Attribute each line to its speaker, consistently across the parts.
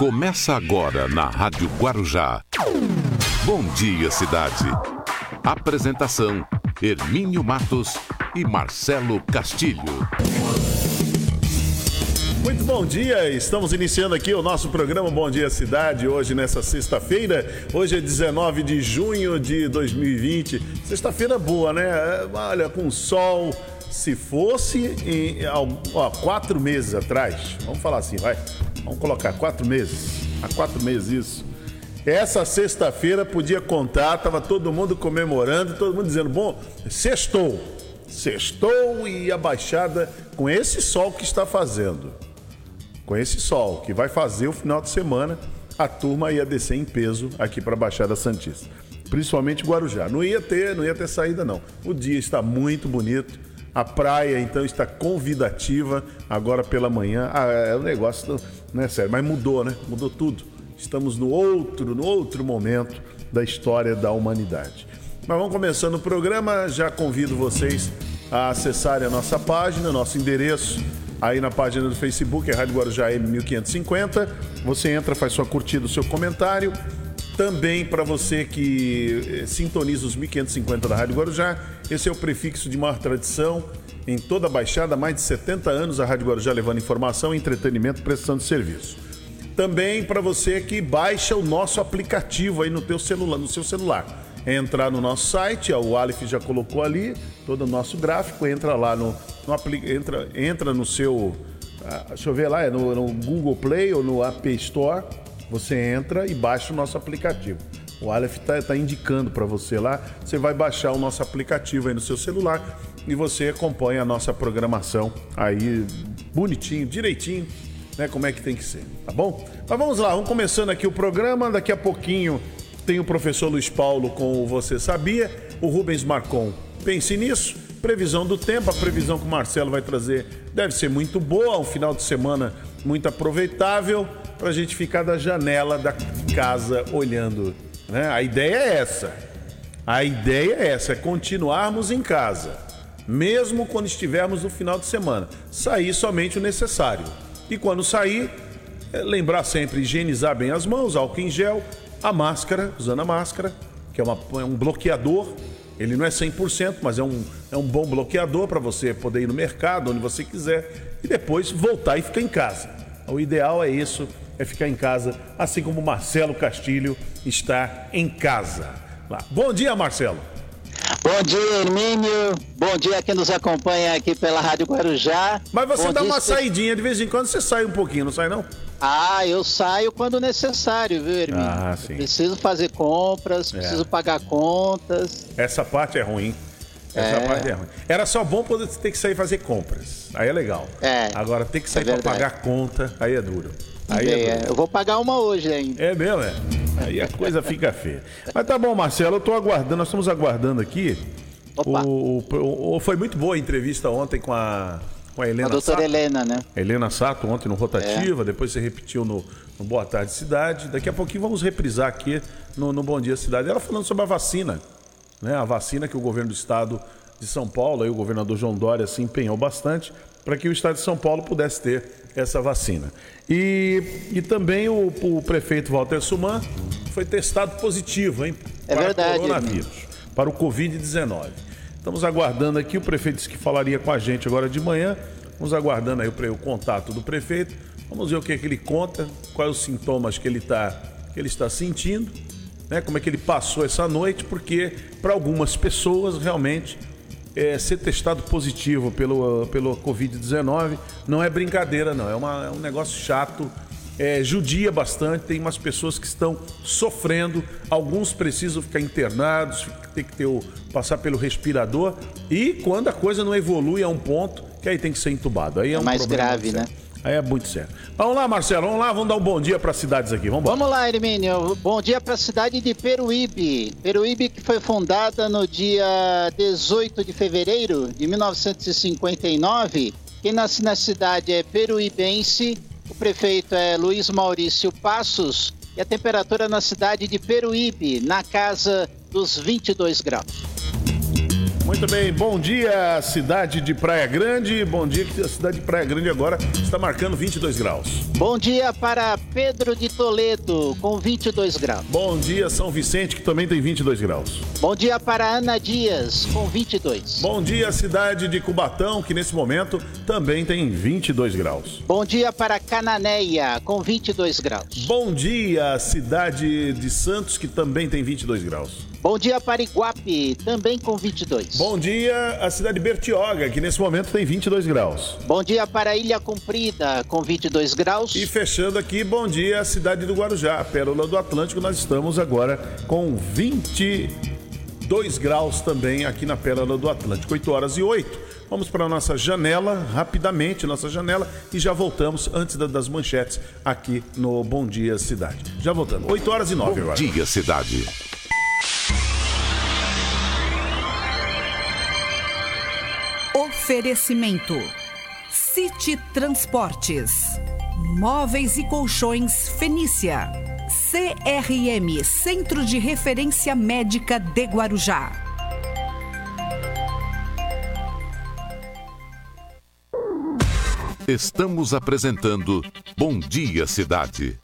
Speaker 1: Começa agora na Rádio Guarujá. Bom dia, cidade. Apresentação: Hermínio Matos e Marcelo Castilho.
Speaker 2: Muito bom dia, estamos iniciando aqui o nosso programa Bom Dia Cidade, hoje nessa sexta-feira. Hoje é 19 de junho de 2020. Sexta-feira boa, né? Olha, com sol. Se fosse em, ó, quatro meses atrás, vamos falar assim, vai. Vamos colocar quatro meses. Há quatro meses isso. Essa sexta-feira podia contar, tava todo mundo comemorando, todo mundo dizendo, bom, sextou. Sextou e a Baixada com esse sol que está fazendo com esse sol que vai fazer o final de semana, a turma ia descer em peso aqui para a Baixada Santista. Principalmente Guarujá. Não ia ter, não ia ter saída não. O dia está muito bonito. A praia então está convidativa agora pela manhã. Ah, é o um negócio, não é sério, mas mudou, né? Mudou tudo. Estamos no outro, no outro momento da história da humanidade. Mas vamos começando o programa. Já convido vocês a acessarem a nossa página, nosso endereço aí na página do Facebook, é Rádio Guarujá M1550. Você entra, faz sua curtida, seu comentário. Também para você que eh, sintoniza os 1550 da Rádio Guarujá, esse é o prefixo de maior tradição em toda a Baixada, mais de 70 anos a Rádio Guarujá levando informação, entretenimento, prestando serviço. Também para você que baixa o nosso aplicativo aí no teu celular, no seu celular. É entrar no nosso site, o Aleph já colocou ali todo o nosso gráfico, entra lá no no, entra, entra no seu. Uh, deixa eu ver lá, é no, no, Google Play ou no App Store. Você entra e baixa o nosso aplicativo. O Aleph está tá indicando para você lá. Você vai baixar o nosso aplicativo aí no seu celular e você acompanha a nossa programação aí bonitinho, direitinho, né? Como é que tem que ser, tá bom? Mas vamos lá, vamos começando aqui o programa. Daqui a pouquinho tem o professor Luiz Paulo com o Você Sabia, o Rubens Marcon. Pense nisso. Previsão do tempo, a previsão que o Marcelo vai trazer deve ser muito boa, um final de semana muito aproveitável para a gente ficar da janela da casa olhando. Né? A ideia é essa. A ideia é essa, é continuarmos em casa, mesmo quando estivermos no final de semana. Sair somente o necessário. E quando sair, é lembrar sempre higienizar bem as mãos, álcool em gel, a máscara, usando a máscara, que é, uma, é um bloqueador ele não é 100%, mas é um, é um bom bloqueador para você poder ir no mercado, onde você quiser, e depois voltar e ficar em casa. O ideal é isso, é ficar em casa, assim como Marcelo Castilho está em casa. Bom dia, Marcelo.
Speaker 3: Bom dia, Hermínio. Bom dia a quem nos acompanha aqui pela Rádio Guarujá.
Speaker 2: Mas você
Speaker 3: Bom
Speaker 2: dá uma saidinha de vez em quando, você sai um pouquinho, não sai não?
Speaker 3: Ah, eu saio quando necessário, viu, Hermínio? Ah, sim. preciso fazer compras, é. preciso pagar contas.
Speaker 2: Essa parte é ruim. Essa é. parte é ruim. Era só bom poder ter que sair fazer compras. Aí é legal. É. Agora ter que sair é para pagar conta, aí é duro. Aí
Speaker 3: é, é duro. Eu vou pagar uma hoje ainda.
Speaker 2: É mesmo, é? Aí a coisa fica feia. Mas tá bom, Marcelo, eu tô aguardando, nós estamos aguardando aqui. Opa. O, o, o, foi muito boa a entrevista ontem com a com a Helena a
Speaker 3: doutora Sato. Helena, né?
Speaker 2: Helena Sato, ontem no Rotativa, é. depois você repetiu no, no, Boa Tarde Cidade. Daqui a pouquinho vamos reprisar aqui no, no Bom Dia Cidade. Ela falando sobre a vacina, né? A vacina que o governo do estado de São Paulo, aí o governador João Dória se empenhou bastante para que o estado de São Paulo pudesse ter essa vacina. E, e também o, o prefeito Walter Suman foi testado positivo, hein?
Speaker 3: É para verdade.
Speaker 2: o coronavírus, para o Covid-19. Estamos aguardando aqui, o prefeito disse que falaria com a gente agora de manhã. Vamos aguardando aí o, o contato do prefeito. Vamos ver o que, é que ele conta, quais os sintomas que ele, está que ele está sentindo, né? como é que ele passou essa noite, porque para algumas pessoas realmente é, ser testado positivo pelo, pelo Covid-19 não é brincadeira, não. É, uma, é um negócio chato é, judia bastante, tem umas pessoas que estão sofrendo, alguns precisam ficar internados, tem que ter o, passar pelo respirador, e quando a coisa não evolui a um ponto, que aí tem que ser entubado. Aí é,
Speaker 3: é
Speaker 2: um
Speaker 3: mais grave, né?
Speaker 2: Aí é muito sério. Vamos lá, Marcelo, vamos lá, vamos dar um bom dia para as cidades aqui. Vamos,
Speaker 3: vamos lá, Hermínio. Bom dia para a cidade de Peruíbe. Peruíbe que foi fundada no dia 18 de fevereiro de 1959. Quem nasce na cidade é peruibense prefeito é Luiz Maurício Passos e a temperatura na cidade de Peruíbe, na casa dos 22 graus.
Speaker 2: Muito bem, bom dia, cidade de Praia Grande. Bom dia, que a cidade de Praia Grande agora está marcando 22 graus.
Speaker 3: Bom dia para Pedro de Toledo, com 22 graus.
Speaker 2: Bom dia, São Vicente, que também tem 22 graus.
Speaker 3: Bom dia para Ana Dias, com 22.
Speaker 2: Bom dia, cidade de Cubatão, que nesse momento também tem 22 graus.
Speaker 3: Bom dia para Cananéia, com 22 graus.
Speaker 2: Bom dia, cidade de Santos, que também tem 22 graus.
Speaker 3: Bom dia para Iguape, também com 22.
Speaker 2: Bom dia a cidade de Bertioga, que nesse momento tem 22 graus.
Speaker 3: Bom dia para Ilha Comprida, com 22 graus.
Speaker 2: E fechando aqui, bom dia a cidade do Guarujá, Pérola do Atlântico. Nós estamos agora com 22 graus também aqui na Pérola do Atlântico, 8 horas e 8. Vamos para a nossa janela, rapidamente, nossa janela, e já voltamos antes das manchetes aqui no Bom Dia Cidade. Já voltamos, 8 horas e 9
Speaker 1: Bom
Speaker 2: agora.
Speaker 1: dia, cidade.
Speaker 4: Oferecimento: City Transportes, Móveis e Colchões Fenícia, CRM Centro de Referência Médica de Guarujá.
Speaker 1: Estamos apresentando Bom Dia Cidade.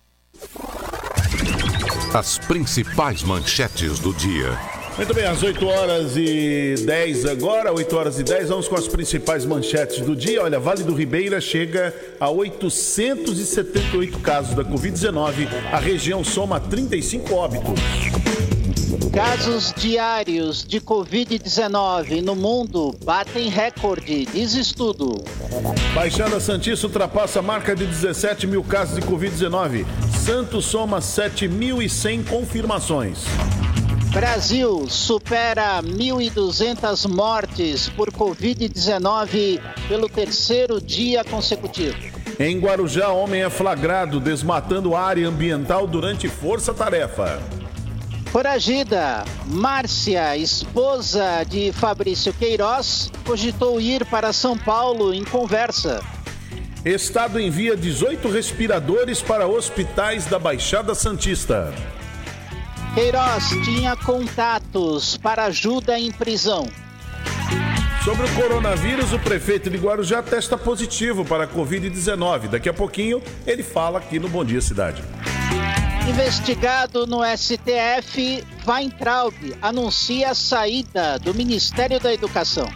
Speaker 1: As principais manchetes do dia.
Speaker 2: Muito bem, às 8 horas e 10 agora, 8 horas e 10, vamos com as principais manchetes do dia. Olha, Vale do Ribeira chega a 878 casos da Covid-19. A região soma 35 óbitos.
Speaker 3: Casos diários de Covid-19 no mundo batem recorde, diz estudo.
Speaker 2: Baixada Santista ultrapassa a marca de 17 mil casos de Covid-19. Santos soma 7.100 confirmações.
Speaker 3: Brasil supera 1.200 mortes por Covid-19 pelo terceiro dia consecutivo.
Speaker 2: Em Guarujá, homem é flagrado desmatando área ambiental durante força-tarefa.
Speaker 3: Foragida, Márcia, esposa de Fabrício Queiroz, cogitou ir para São Paulo em conversa.
Speaker 2: Estado envia 18 respiradores para hospitais da Baixada Santista.
Speaker 3: Queiroz tinha contatos para ajuda em prisão.
Speaker 2: Sobre o coronavírus, o prefeito de Guarujá testa positivo para a Covid-19. Daqui a pouquinho ele fala aqui no Bom Dia Cidade.
Speaker 3: Investigado no STF, Weintraub anuncia a saída do Ministério da Educação.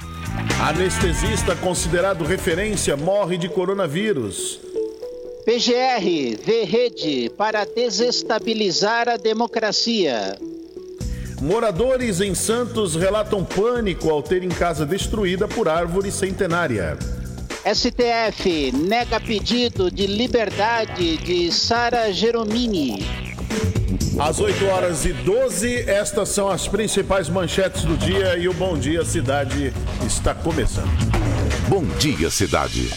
Speaker 2: Anestesista considerado referência morre de coronavírus.
Speaker 3: PGR vê rede para desestabilizar a democracia.
Speaker 2: Moradores em Santos relatam pânico ao terem casa destruída por árvore centenária.
Speaker 3: STF nega pedido de liberdade de Sara Geromini.
Speaker 2: Às 8 horas e 12, estas são as principais manchetes do dia e o Bom Dia Cidade está começando.
Speaker 1: Bom Dia Cidade.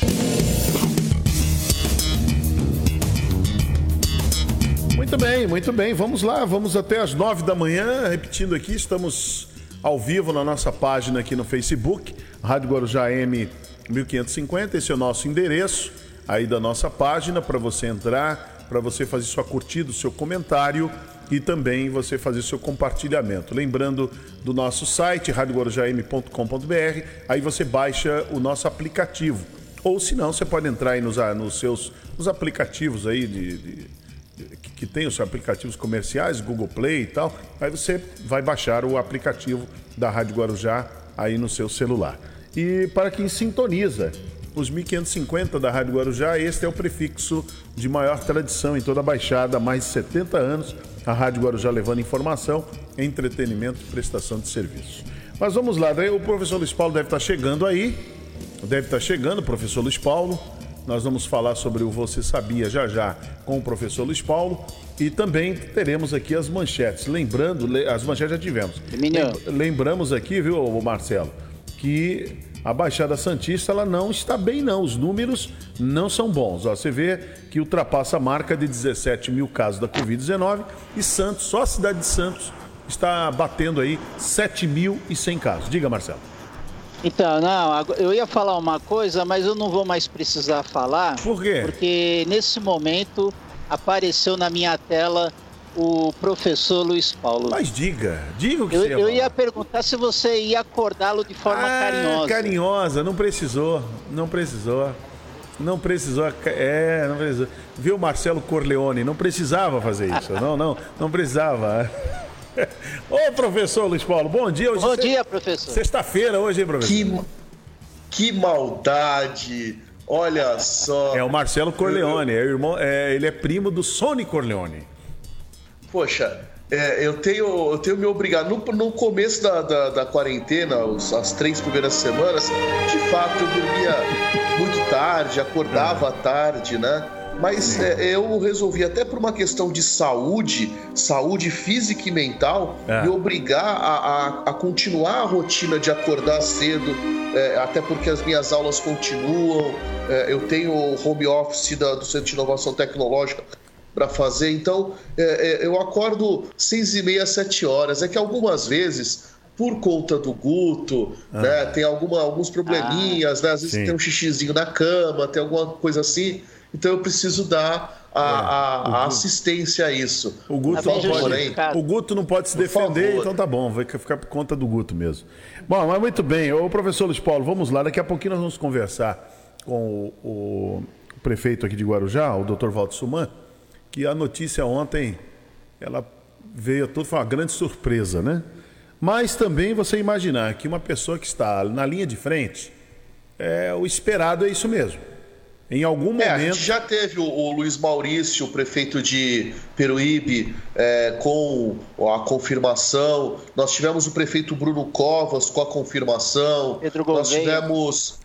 Speaker 2: Muito bem, muito bem. Vamos lá, vamos até as 9 da manhã. Repetindo aqui, estamos ao vivo na nossa página aqui no Facebook, Rádio Guarujá M 1550. Esse é o nosso endereço aí da nossa página para você entrar, para você fazer sua curtida, seu comentário e também você fazer seu compartilhamento. Lembrando do nosso site, radioguarujam.com.br, aí você baixa o nosso aplicativo. Ou se não, você pode entrar aí nos, nos seus nos aplicativos aí de, de que, que tem os aplicativos comerciais, Google Play e tal. Aí você vai baixar o aplicativo da Rádio Guarujá aí no seu celular. E para quem sintoniza os 1550 da Rádio Guarujá, este é o prefixo de maior tradição em toda a Baixada, há mais de 70 anos, a Rádio Guarujá levando informação, entretenimento e prestação de serviços. Mas vamos lá, o professor Luiz Paulo deve estar chegando aí, deve estar chegando, professor Luiz Paulo. Nós vamos falar sobre o Você Sabia já já com o professor Luiz Paulo e também teremos aqui as manchetes. Lembrando, as manchetes já tivemos. Lembramos aqui, viu, Marcelo, que a Baixada Santista ela não está bem, não. Os números não são bons. Ó, você vê que ultrapassa a marca de 17 mil casos da Covid-19 e Santos, só a cidade de Santos, está batendo aí 7.100 casos. Diga, Marcelo.
Speaker 3: Então, não, eu ia falar uma coisa, mas eu não vou mais precisar falar.
Speaker 2: Por quê?
Speaker 3: Porque nesse momento apareceu na minha tela o professor Luiz Paulo.
Speaker 2: Mas diga, diga o que
Speaker 3: eu,
Speaker 2: você ia
Speaker 3: eu ia
Speaker 2: falar.
Speaker 3: perguntar se você ia acordá-lo de forma
Speaker 2: Ah,
Speaker 3: carinhosa.
Speaker 2: Carinhosa, não precisou, não precisou. Não precisou, é, não precisou. Viu Marcelo Corleone, não precisava fazer isso. Não, não, não precisava. Ô, professor Luiz Paulo, bom dia. Hoje
Speaker 3: Bom
Speaker 2: é
Speaker 3: dia, professor.
Speaker 2: Sexta-feira hoje, hein, professor?
Speaker 5: Que, que maldade! Olha só.
Speaker 2: É o Marcelo Corleone, é o irmão, é, ele é primo do Sony Corleone.
Speaker 5: Poxa, é, eu, tenho, eu tenho me obrigado. No, no começo da, da, da quarentena, os- as três primeiras semanas, de fato eu dormia muito tarde, acordava tarde, né? Mas é, eu resolvi, até por uma questão de saúde, saúde física e mental,
Speaker 2: É.
Speaker 5: me obrigar a, a, a continuar a rotina de acordar cedo, é, até porque as minhas aulas continuam, é, eu tenho o home office da- do Centro de Inovação Tecnológica para fazer, então é, é, eu acordo seis e meia, sete horas. É que algumas vezes, por conta do Guto, né, tem alguma, alguns probleminhas, né, às vezes
Speaker 2: Sim.
Speaker 5: tem um xixizinho na cama, tem alguma coisa assim, então eu preciso dar a, a- a assistência a isso.
Speaker 2: O Guto,
Speaker 3: Tá
Speaker 2: não pode, o Guto não pode se defender, então tá bom, vai ficar por conta do Guto mesmo. Bom, mas muito bem. Ô, professor Luiz Paulo, vamos lá. Daqui a pouquinho nós vamos conversar com o, o prefeito aqui de Guarujá, o doutor Walter Suman, que a notícia ontem, ela veio a tudo, foi uma grande surpresa, né? Mas também você imaginar que uma pessoa que está na linha de frente, é, o esperado é isso mesmo. Em algum
Speaker 5: É, a
Speaker 2: momento...
Speaker 5: gente já teve o, o Luiz Maurício, o prefeito de Peruíbe, é, com a confirmação. Nós tivemos o prefeito Bruno Covas com a confirmação.
Speaker 3: Pedro
Speaker 5: Nós
Speaker 3: Gouveia.
Speaker 5: tivemos.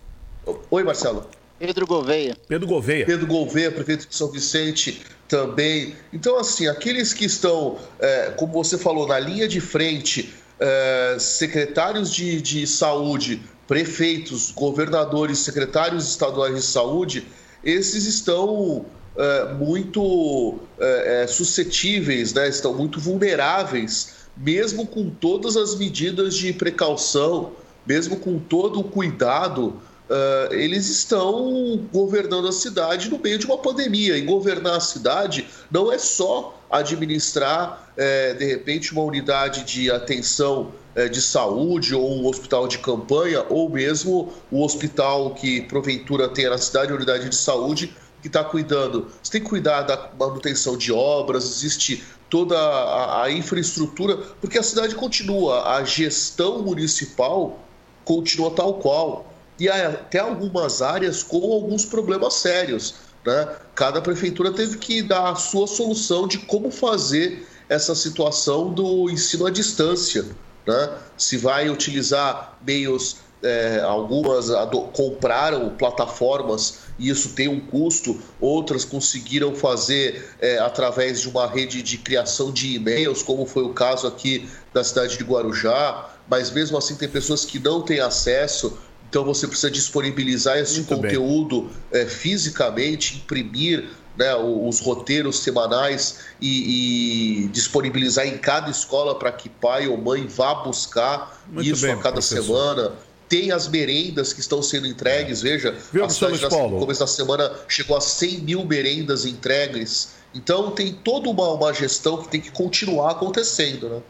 Speaker 5: Oi, Marcelo.
Speaker 3: Pedro Gouveia.
Speaker 2: Pedro Gouveia.
Speaker 5: Pedro Gouveia, prefeito de São Vicente, também. Então, assim, aqueles que estão, é, como você falou, na linha de frente, é, secretários de, de saúde, prefeitos, governadores, secretários estaduais de saúde, esses estão é, muito é, é, suscetíveis, né? estão muito vulneráveis, mesmo com todas as medidas de precaução, mesmo com todo o cuidado Uh, eles estão governando a cidade no meio de uma pandemia. E governar a cidade não é só administrar, eh, de repente, uma unidade de atenção de saúde ou um hospital de campanha, ou mesmo o hospital que porventura tenha na cidade, unidade de saúde, que está cuidando. Você tem que cuidar da manutenção de obras, existe toda a, a infraestrutura, porque a cidade continua, a gestão municipal continua tal qual e há até algumas áreas com alguns problemas sérios. Né? Cada prefeitura teve que dar a sua solução de como fazer essa situação do ensino à distância. Né? Se vai utilizar meios, é, algumas compraram plataformas e isso tem um custo, outras conseguiram fazer é, através de uma rede de criação de e-mails, como foi o caso aqui da cidade de Guarujá, mas mesmo assim tem pessoas que não têm acesso então você precisa disponibilizar esse
Speaker 2: Muito
Speaker 5: conteúdo é, fisicamente, imprimir né, os roteiros semanais e, e disponibilizar em cada escola para que pai ou mãe vá buscar
Speaker 2: Muito
Speaker 5: isso
Speaker 2: bem,
Speaker 5: a cada
Speaker 2: professor.
Speaker 5: semana. Tem as merendas que estão sendo entregues, veja,
Speaker 2: Viu,
Speaker 5: a cidade na- no começo da semana chegou a 100 mil merendas entregues. Então tem toda uma, uma gestão que tem que continuar acontecendo, né?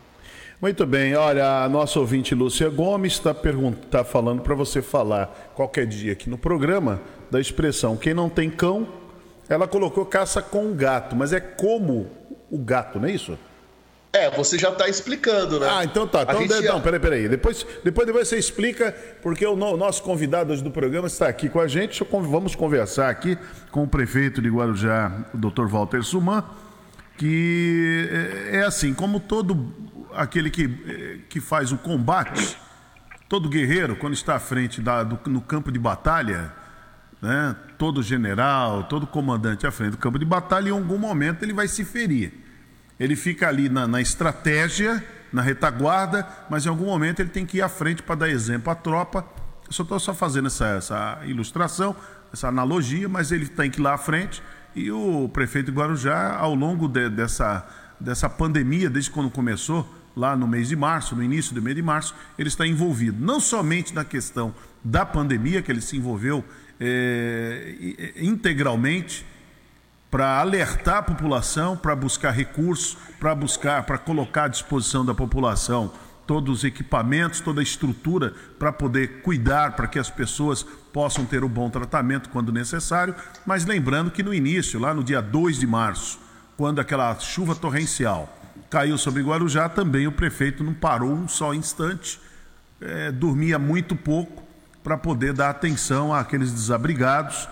Speaker 2: Muito bem, olha, a nossa ouvinte Lúcia Gomes está tá falando para você falar qualquer dia aqui no programa da expressão quem não tem cão, ela colocou caça com gato, mas é como o gato, não é isso?
Speaker 5: É, você já está explicando, né?
Speaker 2: Ah, então tá. Então,
Speaker 5: gente
Speaker 2: de-
Speaker 5: já-
Speaker 2: não, peraí, peraí. Depois, depois, depois você explica, porque o no- nosso convidado hoje do programa está aqui com a gente. Vamos conversar aqui com o prefeito de Guarujá, o Dr. Walter Suman, que é, é assim, como todo aquele que, eh, que faz o combate, todo guerreiro, quando está à frente da- do- no campo de batalha, né, todo general, todo comandante à frente do campo de batalha, em algum momento ele vai se ferir. Ele fica ali na, na estratégia, na retaguarda, mas em algum momento ele tem que ir à frente para dar exemplo à tropa. Eu só estou só fazendo essa, essa ilustração, essa analogia, mas ele tem que ir lá à frente. E o prefeito Guarujá, ao longo de- dessa, dessa pandemia, desde quando começou, lá no mês de março, no início do mês de março, ele está envolvido não somente na questão da pandemia, que ele se envolveu eh, i- integralmente, para alertar a população, para buscar recursos, para buscar, para colocar à disposição da população todos os equipamentos, toda a estrutura para poder cuidar, para que as pessoas possam ter o bom tratamento quando necessário. Mas lembrando que no início, lá no dia 2 de março, quando aquela chuva torrencial caiu sobre Guarujá, também o prefeito não parou um só instante, é, dormia muito pouco para poder dar atenção àqueles desabrigados,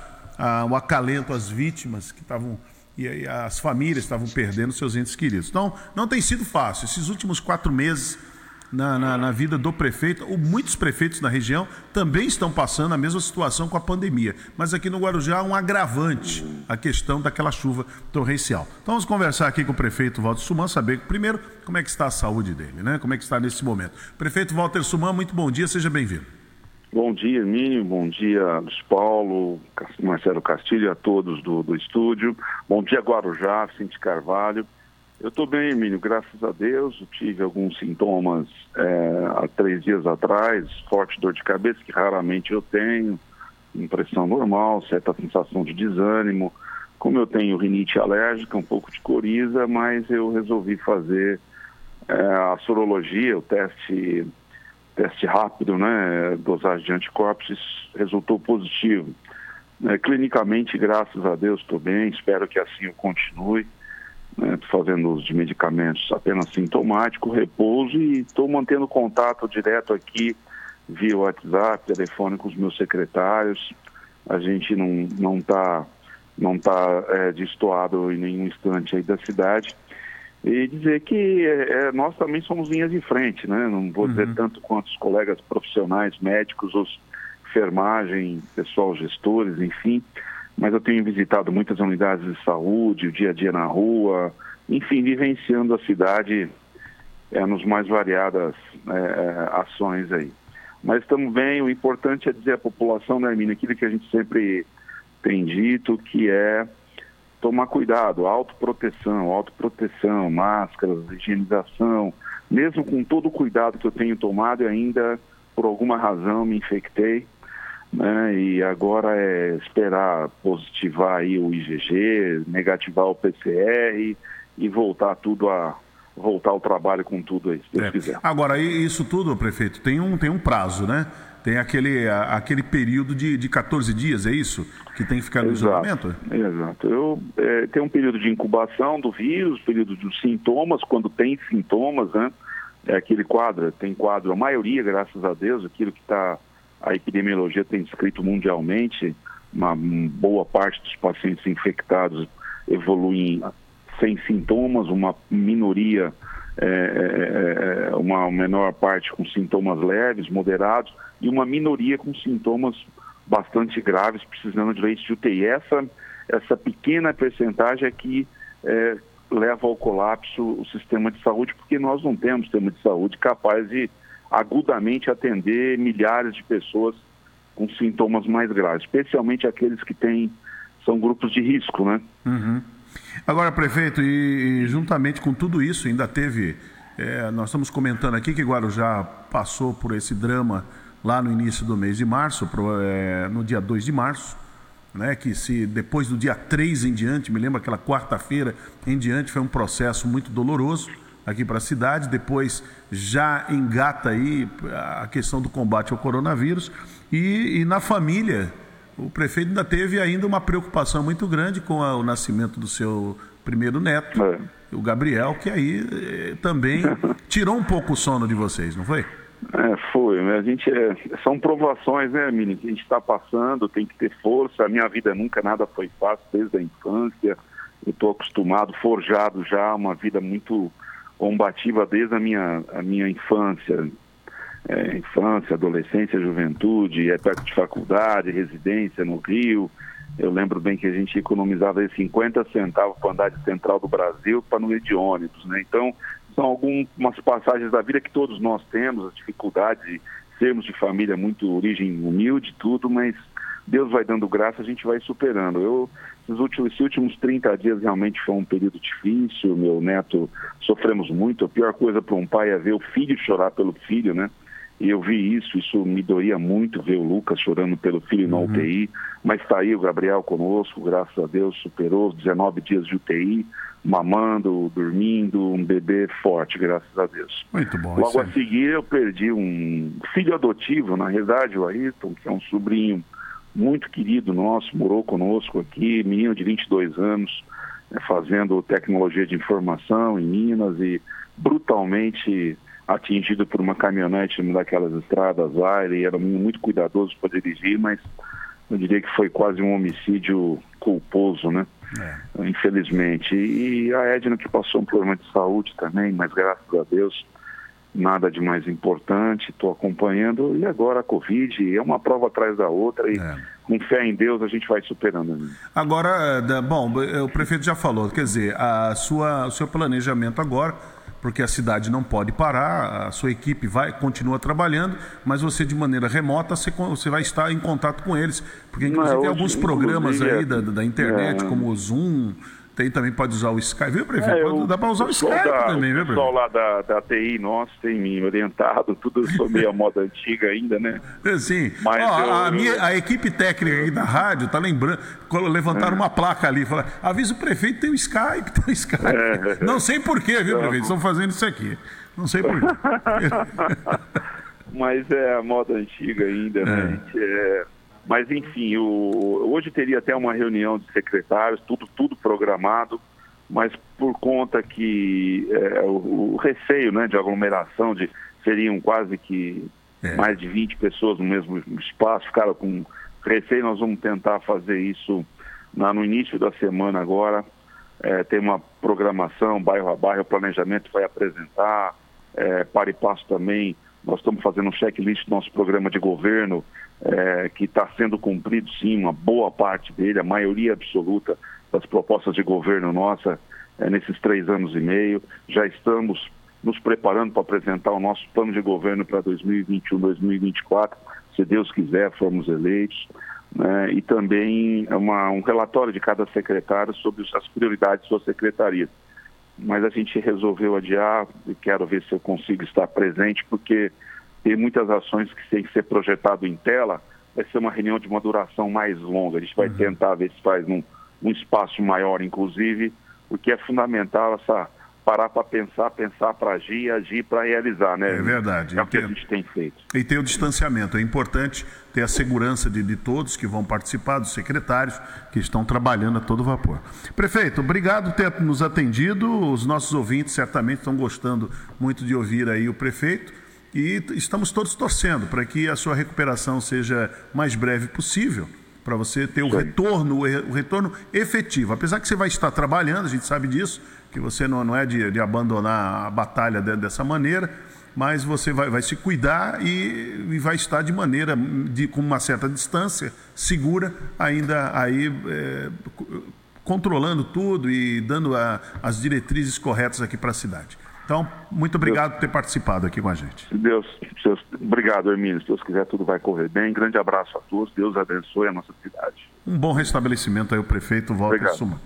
Speaker 2: o acalento às vítimas que estavam e as famílias estavam perdendo seus entes queridos. Então, não tem sido fácil. Esses últimos quatro meses na, na, na, vida do prefeito, ou muitos prefeitos na região também estão passando a mesma situação com a pandemia. Mas aqui no Guarujá há um agravante a questão daquela chuva torrencial. Então vamos conversar aqui com o prefeito Walter Suman, saber primeiro como é que está a saúde dele, né? Como é que está nesse momento. Prefeito Walter Suman, muito bom dia, seja bem-vindo.
Speaker 6: Bom dia, Minho. Bom dia, Luiz Paulo, Marcelo Castilho, a todos do, do estúdio. Bom dia, Guarujá, Cinti Carvalho. Eu estou bem, Emílio, graças a Deus. Eu tive alguns sintomas é, há três dias atrás, forte dor de cabeça, que raramente eu tenho, impressão normal, certa sensação de desânimo. Como eu tenho rinite alérgica, um pouco de coriza, mas eu resolvi fazer é, a sorologia, o teste, teste rápido, né, dosagem de anticorpos, resultou positivo. É, clinicamente, graças a Deus, estou bem, espero que assim eu continue né, fazendo uso de medicamentos apenas sintomático, repouso e estou mantendo contato direto aqui via WhatsApp, telefone com os meus secretários. A gente não não está não tá, é, destoado em nenhum instante aí da cidade. E dizer que é, é nós também somos linhas de frente, né? Não vou uhum. dizer tanto quanto os colegas profissionais, médicos, os enfermagem, pessoal, gestores, enfim, mas eu tenho visitado muitas unidades de saúde, o dia a dia na rua, enfim, vivenciando a cidade é, nos mais variadas é, ações aí. Mas estamos bem, o importante é dizer à população, né, Hermínio, aquilo que a gente sempre tem dito, que é tomar cuidado, autoproteção, autoproteção, máscaras, higienização, mesmo com todo o cuidado que eu tenho tomado e ainda, por alguma razão, me infectei, né? E agora é esperar positivar aí o IgG, negativar o PCR e voltar tudo a voltar ao trabalho com tudo aí, se Deus
Speaker 2: é.
Speaker 6: quiser.
Speaker 2: Agora, isso tudo, prefeito, tem um, tem um prazo, né? Tem aquele, aquele período de, de 14 dias, é isso? Que tem que ficar no
Speaker 6: exato,
Speaker 2: isolamento?
Speaker 6: Exato. Eu, é, tem um período de incubação do vírus, período de sintomas, quando tem sintomas, né? É aquele quadro, tem quadro, a maioria, graças a Deus, aquilo que está a epidemiologia tem descrito mundialmente, uma boa parte dos pacientes infectados evoluem sem sintomas, uma minoria, é, é, é, uma menor parte com sintomas leves, moderados, e uma minoria com sintomas bastante graves, precisando de leite de UTI. Essa, essa pequena percentagem é que é, leva ao colapso o sistema de saúde, porque nós não temos sistema de saúde capaz de agudamente atender milhares de pessoas com sintomas mais graves, especialmente aqueles que têm são grupos de risco, né?
Speaker 2: Uhum. Agora, prefeito, e, juntamente com tudo isso, ainda teve. É, nós estamos comentando aqui que Guarujá passou por esse drama lá no início do mês de março, pro, é, no dia 2 de março, né, que se depois do dia 3 em diante, me lembro aquela quarta-feira em diante, foi um processo muito doloroso aqui para a cidade, depois já engata aí a questão do combate ao coronavírus e, e na família o prefeito ainda teve ainda uma preocupação muito grande com a, o nascimento do seu primeiro neto, é. o Gabriel, que aí eh, também tirou um pouco o sono de vocês, não foi?
Speaker 6: É, foi. Né? A gente é, são provações, né, Mini, que a gente está passando, tem que ter força. A minha vida nunca nada foi fácil desde a infância. Eu estou acostumado, forjado já, uma vida muito combativa desde a minha, a minha infância, é, infância, adolescência, juventude, época de faculdade, residência no Rio. Eu lembro bem que a gente economizava 50 centavos para andar de central do Brasil para não ir de ônibus, né? Então, são algumas passagens da vida que todos nós temos, as dificuldades de sermos de família muito origem humilde, tudo, mas Deus vai dando graça, a gente vai superando. Eu, esses últimos, esses últimos 30 dias realmente foi um período difícil, meu neto, sofremos muito. A pior coisa para um pai é ver o filho chorar pelo filho, né? E eu vi isso, isso me doía muito ver o Lucas chorando pelo filho na UTI, mas está aí o Gabriel conosco, graças a Deus, superou os 19 dias de UTI, mamando, dormindo, um bebê forte, graças a Deus.
Speaker 2: Muito bom.
Speaker 6: Logo a
Speaker 2: aí.
Speaker 6: seguir eu perdi um filho adotivo, na realidade, o Ayrton, que é um sobrinho muito querido nosso, morou conosco aqui, menino de 22 anos, né, fazendo tecnologia de informação em Minas e brutalmente atingido por uma caminhonete daquelas estradas lá. Ele era muito cuidadoso para dirigir, mas eu diria que foi quase um homicídio culposo, né? Infelizmente. E a Edna que passou um problema de saúde também, mas graças a Deus nada de mais importante, estou acompanhando e agora a Covid é uma prova atrás da outra e
Speaker 2: É.
Speaker 6: com fé em Deus a gente vai superando. né?
Speaker 2: Agora, da- bom, o prefeito já falou, quer dizer, a sua, o seu planejamento agora, porque a cidade não pode parar, a sua equipe vai continua trabalhando, mas você de maneira remota você, você vai estar em contato com eles, porque inclusive
Speaker 6: Não,
Speaker 2: tem
Speaker 6: hoje,
Speaker 2: alguns programas aí
Speaker 6: é-
Speaker 2: da, da internet,
Speaker 6: é.
Speaker 2: como o Zoom, tem também pode usar o Skype, viu, prefeito?
Speaker 6: É, eu-
Speaker 2: Dá para usar o Skype
Speaker 6: da-
Speaker 2: também, viu,
Speaker 6: O pessoal
Speaker 2: prefeito?
Speaker 6: lá da, da TI nosso tem me orientado, tudo eu sou meio a moda antiga ainda, né?
Speaker 2: É, Sim.
Speaker 6: Mas
Speaker 2: Ó,
Speaker 6: eu-
Speaker 2: a,
Speaker 6: eu-
Speaker 2: minha- a equipe técnica aí da rádio tá lembrando, levantaram uma placa ali, falaram, avisa o prefeito, tem o Skype, tem o Skype.
Speaker 6: É.
Speaker 2: Não sei porquê, viu, prefeito? Estão fazendo isso aqui. Não sei porquê.
Speaker 6: Mas é a moda antiga ainda, né? gente? É, Mas enfim, o... hoje teria até uma reunião de secretários, tudo, tudo programado, mas por conta que é, o, o receio né, de aglomeração, de seriam quase que
Speaker 2: É.
Speaker 6: mais de 20 pessoas no mesmo espaço, ficaram com receio, nós vamos tentar fazer isso na- no início da semana agora. É, tem uma programação, bairro a bairro, o planejamento vai apresentar, é, para e passo também. Nós estamos fazendo um checklist do nosso programa de governo, é, que está sendo cumprido sim, uma boa parte dele, a maioria absoluta das propostas de governo nossa é, nesses três anos e meio. Já estamos nos preparando para apresentar o nosso plano de governo para 2021, 2024, se Deus quiser, formos eleitos. Né? E também uma, um relatório de cada secretário sobre as prioridades de sua secretaria mas a gente resolveu adiar e quero ver se eu consigo estar presente, porque tem muitas ações que têm que ser projetado em tela, vai ser uma reunião de uma duração mais longa. A gente vai tentar ver se faz num, um espaço maior, inclusive, porque é fundamental essa parar para pensar, pensar para agir, agir para realizar, né?
Speaker 2: É verdade,
Speaker 6: É o que a gente tem feito.
Speaker 2: E tem o distanciamento. É importante ter a segurança de, de todos que vão participar, dos secretários que estão trabalhando a todo vapor. Prefeito, obrigado por ter nos atendido. Os nossos ouvintes certamente estão gostando muito de ouvir aí o prefeito. E estamos todos torcendo para que a sua recuperação seja mais breve possível, para você ter o retorno, o re- o retorno efetivo. Apesar que você vai estar trabalhando, a gente sabe disso, que você não, não é de, de abandonar a batalha de- dessa maneira, mas você vai, vai se cuidar e, e vai estar de maneira, de, com uma certa distância, segura, ainda aí é, co- controlando tudo e dando a- as diretrizes corretas aqui para a cidade. Então, muito obrigado por ter participado aqui com a gente.
Speaker 6: Deus, Deus- obrigado, Hermínio. Se Deus quiser, tudo vai correr bem. Grande abraço a todos. Deus abençoe a nossa cidade.
Speaker 2: Um bom restabelecimento aí, o prefeito Walter
Speaker 6: Obrigado.
Speaker 2: Suman.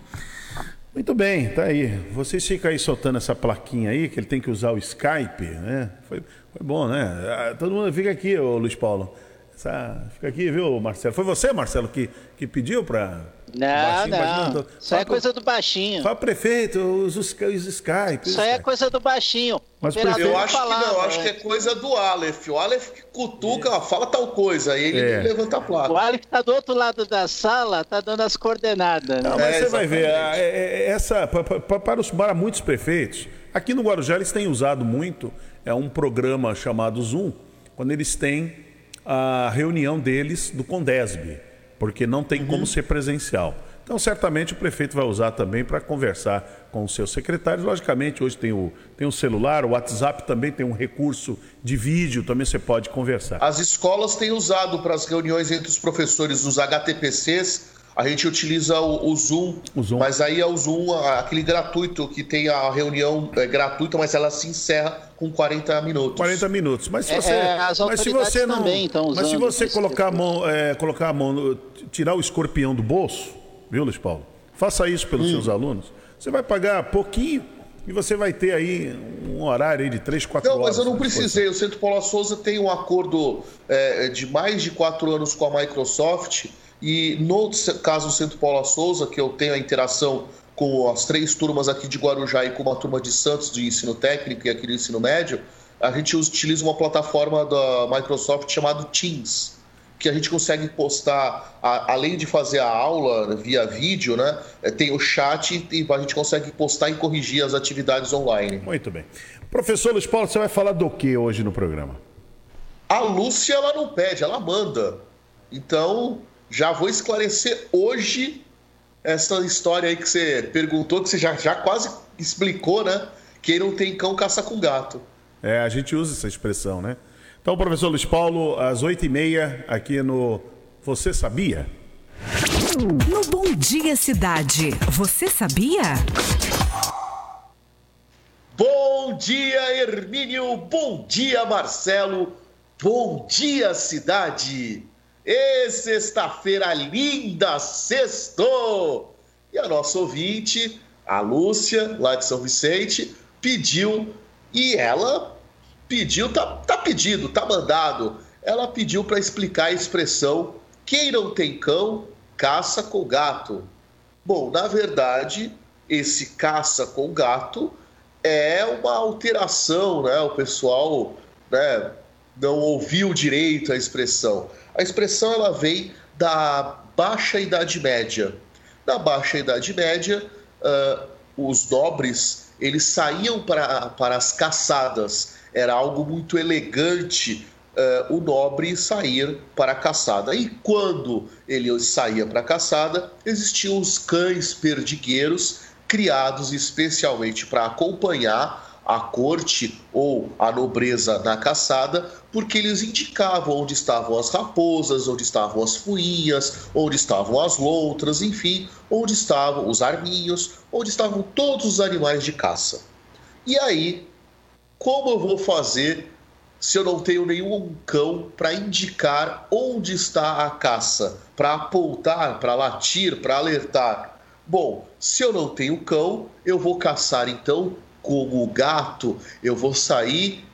Speaker 2: Muito bem, tá aí. Vocês ficam aí soltando essa plaquinha aí, que ele tem que usar o Skype, né? Foi, foi bom, né? Ah, Todo mundo fica aqui, ô Luiz Paulo. Essa- fica aqui, viu, Marcelo? Foi você, Marcelo, que, que pediu para.
Speaker 3: Não, não. Isso aí é coisa do baixinho.
Speaker 2: Fala, prefeito, os, os, os Skype.
Speaker 3: Isso aí é coisa do baixinho.
Speaker 2: Mas,
Speaker 5: Eu acho que
Speaker 3: falava,
Speaker 5: não, eu acho
Speaker 3: né?
Speaker 5: que é coisa do Aleph. O Aleph que cutuca, ó, fala tal coisa, aí ele
Speaker 2: É.
Speaker 5: levanta a placa.
Speaker 3: O Aleph tá do outro lado da sala, tá dando as coordenadas.
Speaker 2: Não,
Speaker 3: né?
Speaker 2: mas
Speaker 5: É,
Speaker 2: você vai ver,
Speaker 5: exatamente.
Speaker 2: a- é- é- essa, pa- pa- pa- para, os, para muitos prefeitos, aqui no Guarujá eles têm usado muito é um programa chamado Zoom, quando eles têm a reunião deles do Condesb, porque não tem como ser presencial. Então, certamente o prefeito vai usar também para conversar com os seus secretários. Logicamente, hoje tem o, tem o celular, o WhatsApp também tem um recurso de vídeo, também você pode conversar.
Speaker 5: As escolas têm usado para as reuniões entre os professores nos HTPCs, a gente utiliza o, o Zoom,
Speaker 2: O Zoom.
Speaker 5: mas aí é o Zoom, aquele gratuito, que tem a reunião é, gratuita, mas ela se encerra com 40 minutos.
Speaker 2: 40 minutos. Mas se
Speaker 3: É,
Speaker 2: você,
Speaker 3: é, as
Speaker 2: mas se você não,
Speaker 3: também estão
Speaker 2: mas se você
Speaker 3: esse
Speaker 2: colocar a mão, é, colocar a mão, tirar o escorpião do bolso, viu, Luiz Paulo? Faça isso pelos
Speaker 3: Hum.
Speaker 2: seus alunos. Você vai pagar pouquinho, E você vai ter aí um horário aí de 3, 4
Speaker 5: não,
Speaker 2: horas.
Speaker 5: Não, mas eu não precisei. O Centro Paula Souza tem um acordo é, de mais de quatro anos com a Microsoft. E no caso do Centro Paula Souza, que eu tenho a interação com as três turmas aqui de Guarujá e com uma turma de Santos de ensino técnico e aqui do ensino médio, a gente utiliza uma plataforma da Microsoft chamada Teams, que a gente consegue postar, além de fazer a aula via vídeo, né? É, tem o chat e a gente consegue postar e corrigir as atividades online.
Speaker 2: Muito bem. Professor Luiz Paulo, você vai falar do que hoje no programa?
Speaker 5: A Lúcia, ela não pede, ela manda. Então, já vou esclarecer hoje essa história aí que você perguntou, que você já, já quase explicou, né? Quem não tem cão caça com gato.
Speaker 2: É, a gente usa essa expressão, né? Então, professor Luiz Paulo, às oito e meia, aqui no Você Sabia?
Speaker 4: No Bom Dia Cidade, você sabia?
Speaker 5: Bom dia, Hermínio. Bom dia, Marcelo. Bom dia, cidade. E sexta-feira linda, sextou! E a nossa ouvinte, a Lúcia, lá de São Vicente, pediu, e ela pediu, tá, tá pedido, tá mandado. Ela pediu para explicar a expressão quem não tem cão, caça com gato. Bom, na verdade, esse caça com gato é uma alteração, né? O pessoal né, não ouviu direito a expressão. A expressão ela vem da Baixa Idade Média. Na Baixa Idade Média, uh, os nobres eles saíam para, para as caçadas. Era algo muito elegante uh, o nobre sair para a caçada. E quando ele saía para a caçada, existiam os cães perdigueiros criados especialmente para acompanhar a corte ou a nobreza na caçada, porque eles indicavam onde estavam as raposas, onde estavam as fuinhas, onde estavam as loutras, enfim, onde estavam os arminhos, onde estavam todos os animais de caça. E aí, como eu vou fazer se eu não tenho nenhum cão para indicar onde está a caça, para apontar, para latir, para alertar? Bom, se eu não tenho cão, eu vou caçar então como gato, eu vou sair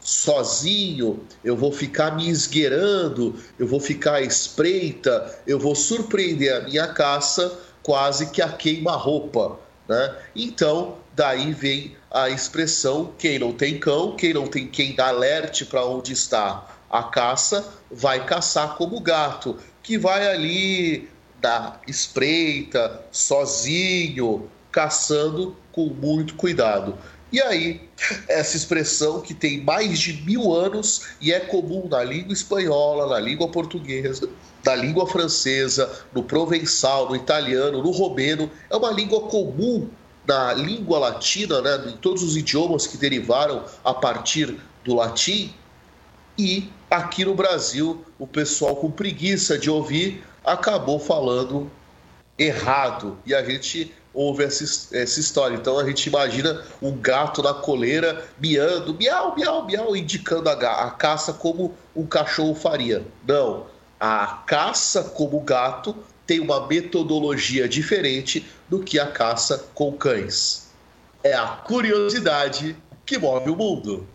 Speaker 5: sozinho, eu vou ficar me esgueirando, eu vou ficar à espreita, eu vou surpreender a minha caça quase que a queima-roupa. Né? Então, daí vem a expressão: quem não tem cão, quem não tem quem dá alerte para onde está a caça, vai caçar como gato, que vai ali da espreita, sozinho, caçando com muito cuidado. E aí, essa expressão que tem mais de mil anos e é comum na língua espanhola, na língua portuguesa, na língua francesa, no provençal, no italiano, no romeno, é uma língua comum na língua latina, né, em todos os idiomas que derivaram a partir do latim. E aqui no Brasil, o pessoal com preguiça de ouvir acabou falando errado. E a gente houve essa, essa história. Então a gente imagina um gato na coleira miando, miau, miau, miau, indicando a, a caça como um cachorro faria. Não. A caça como gato tem uma metodologia diferente do que a caça com cães. É a curiosidade que move o mundo.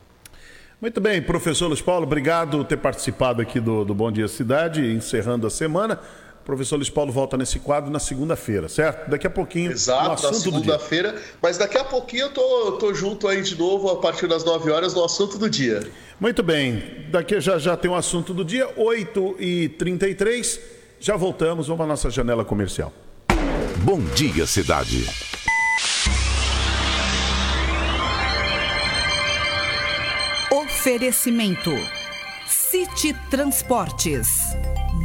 Speaker 2: Muito bem, professor Luiz Paulo, obrigado por ter participado aqui do, do Bom Dia Cidade, encerrando a semana professor Luiz Paulo volta nesse quadro na segunda-feira, certo? Daqui a pouquinho.
Speaker 5: Exato, na segunda-feira. Mas daqui a pouquinho eu tô, tô junto aí de novo, a partir das 9 horas, no assunto do dia.
Speaker 2: Muito bem. Daqui já já tem um assunto do dia, 8h33. Já voltamos, vamos à nossa janela comercial.
Speaker 1: Bom dia, cidade.
Speaker 4: Oferecimento. City Transportes.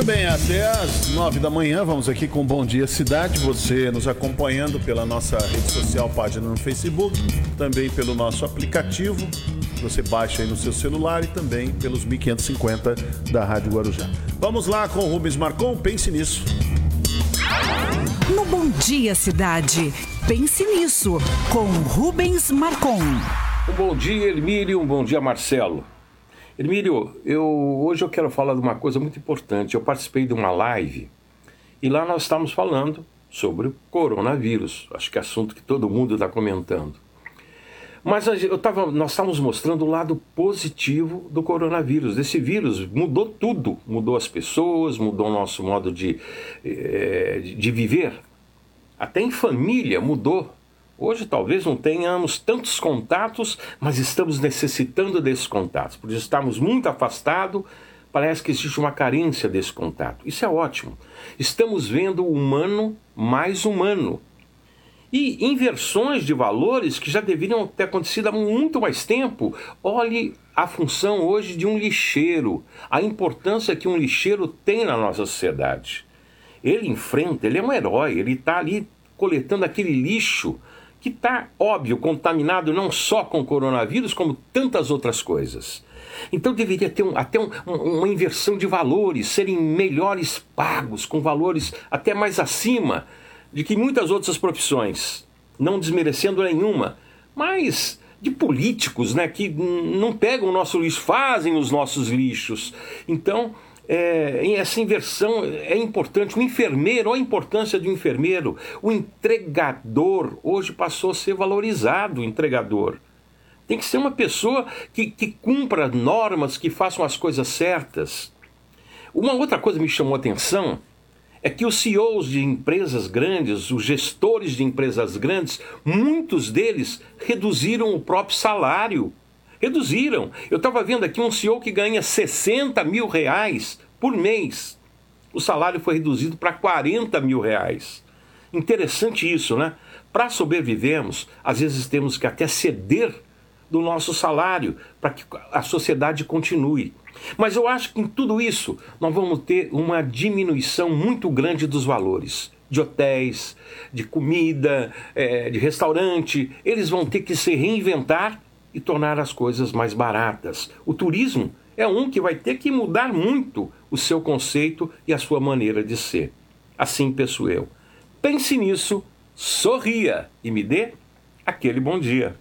Speaker 2: Muito bem, até às nove da manhã, vamos aqui com Bom Dia Cidade. Você nos acompanhando pela nossa rede social, página no Facebook, também pelo nosso aplicativo você baixa aí no seu celular e também pelos 1550 da Rádio Guarujá. Vamos lá com o Rubens Marcon, pense nisso.
Speaker 4: no Bom Dia Cidade. Pense nisso, com Rubens Marcon.
Speaker 7: Um bom dia, Hermílio. Um bom dia, Marcelo. Hermílio, eu, hoje eu quero falar de uma coisa muito importante. Eu participei de uma live e lá nós estávamos falando sobre o coronavírus. Acho que é assunto que todo mundo está comentando. Mas eu tava, nós estávamos mostrando o lado positivo do coronavírus. Esse vírus mudou tudo. Mudou as pessoas, mudou o nosso modo de, é, de viver. Até em família mudou. Hoje talvez não tenhamos tantos contatos, mas estamos necessitando desses contatos. Por isso estamos muito afastados, parece que existe uma carência desse contato. Isso é ótimo. Estamos vendo o humano mais humano e inversões de valores que já deveriam ter acontecido há muito mais tempo. Olhe a função hoje de um lixeiro, a importância que um lixeiro tem na nossa sociedade. Ele enfrenta, ele é um herói, ele está ali coletando aquele lixo que está, óbvio, contaminado não só com coronavírus, como tantas outras coisas. Então deveria ter um, até um, uma inversão de valores, serem melhores pagos, com valores até mais acima de que muitas outras profissões, não desmerecendo nenhuma, mas de políticos né, que não pegam o nosso lixo, fazem os nossos lixos. Então, é, essa inversão é importante. O enfermeiro, olha a importância do enfermeiro. O entregador, hoje passou a ser valorizado o entregador. Tem que ser uma pessoa que, que cumpra normas, que façam as coisas certas. Uma outra coisa que me chamou a atenção é que os CEOs de empresas grandes, os gestores de empresas grandes, muitos deles reduziram o próprio salário. Reduziram. Eu estava vendo aqui um CEO que ganha 60 mil reais por mês. O salário foi reduzido para 40 mil reais. Interessante isso, né? Para sobrevivermos, às vezes temos que até ceder do nosso salário para que a sociedade continue. Mas eu acho que em tudo isso nós vamos ter uma diminuição muito grande dos valores de hotéis, de comida, é, de restaurante. Eles vão ter que se reinventar e tornar as coisas mais baratas. O turismo é um que vai ter que mudar muito o seu conceito e a sua maneira de ser. Assim penso eu. Pense nisso, sorria e me dê aquele bom dia.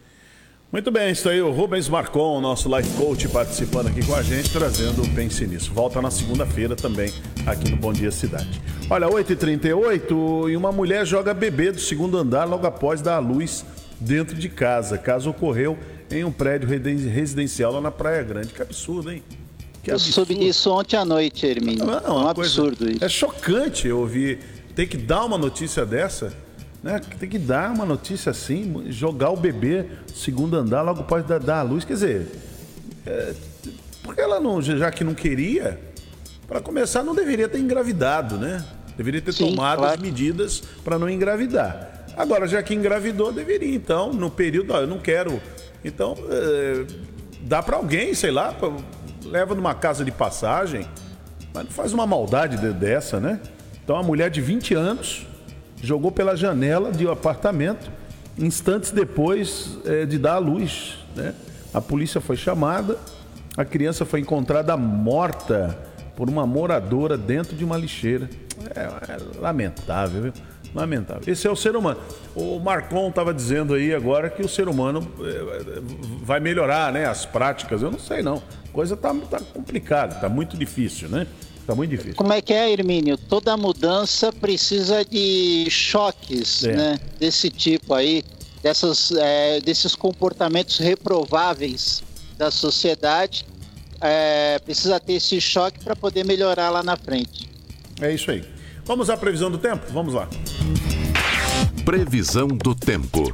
Speaker 2: Muito bem, isso aí o Rubens Marcon, nosso life coach, participando aqui com a gente, trazendo o Pense Nisso. Volta na segunda-feira também, aqui no Bom Dia Cidade. Olha, 8h38 e uma mulher joga bebê do segundo andar logo após dar a luz dentro de casa. Caso ocorreu em um prédio residencial lá na Praia Grande. Que absurdo, hein?
Speaker 3: Que absurdo. Eu soube disso ontem à noite, Hermínio. Não, é um absurdo isso.
Speaker 2: É chocante eu ouvir. Tem que dar uma notícia dessa né? Tem que dar uma notícia assim, jogar o bebê segundo andar logo após dar, dar a luz. Quer dizer, é, porque ela não, já que não queria, para começar, não deveria ter engravidado, né? Deveria ter Sim, tomado claro. as medidas para não engravidar. Agora, já que engravidou, deveria, então, no período, ó, eu não quero. Então, é, dá para alguém, sei lá, pra, leva numa casa de passagem, mas não faz uma maldade dessa, né? Então, a mulher de 20 anos jogou pela janela de um apartamento, instantes depois é, de dar a luz. Né? A polícia foi chamada, a criança foi encontrada morta por uma moradora dentro de uma lixeira. É, é lamentável, viu? Lamentável. Esse é o ser humano. O Marcon estava dizendo aí agora que o ser humano é, vai melhorar, né? As práticas. Eu não sei não. A coisa tá, tá complicada, tá muito difícil, né? Tá muito difícil.
Speaker 3: Como é que é, Hermínio? Toda mudança precisa de choques, é. né? Desse tipo aí, dessas, é, desses comportamentos reprováveis da sociedade. É, precisa ter esse choque para poder melhorar lá na frente.
Speaker 2: É isso aí. Vamos à previsão do tempo? Vamos lá.
Speaker 1: Previsão do tempo.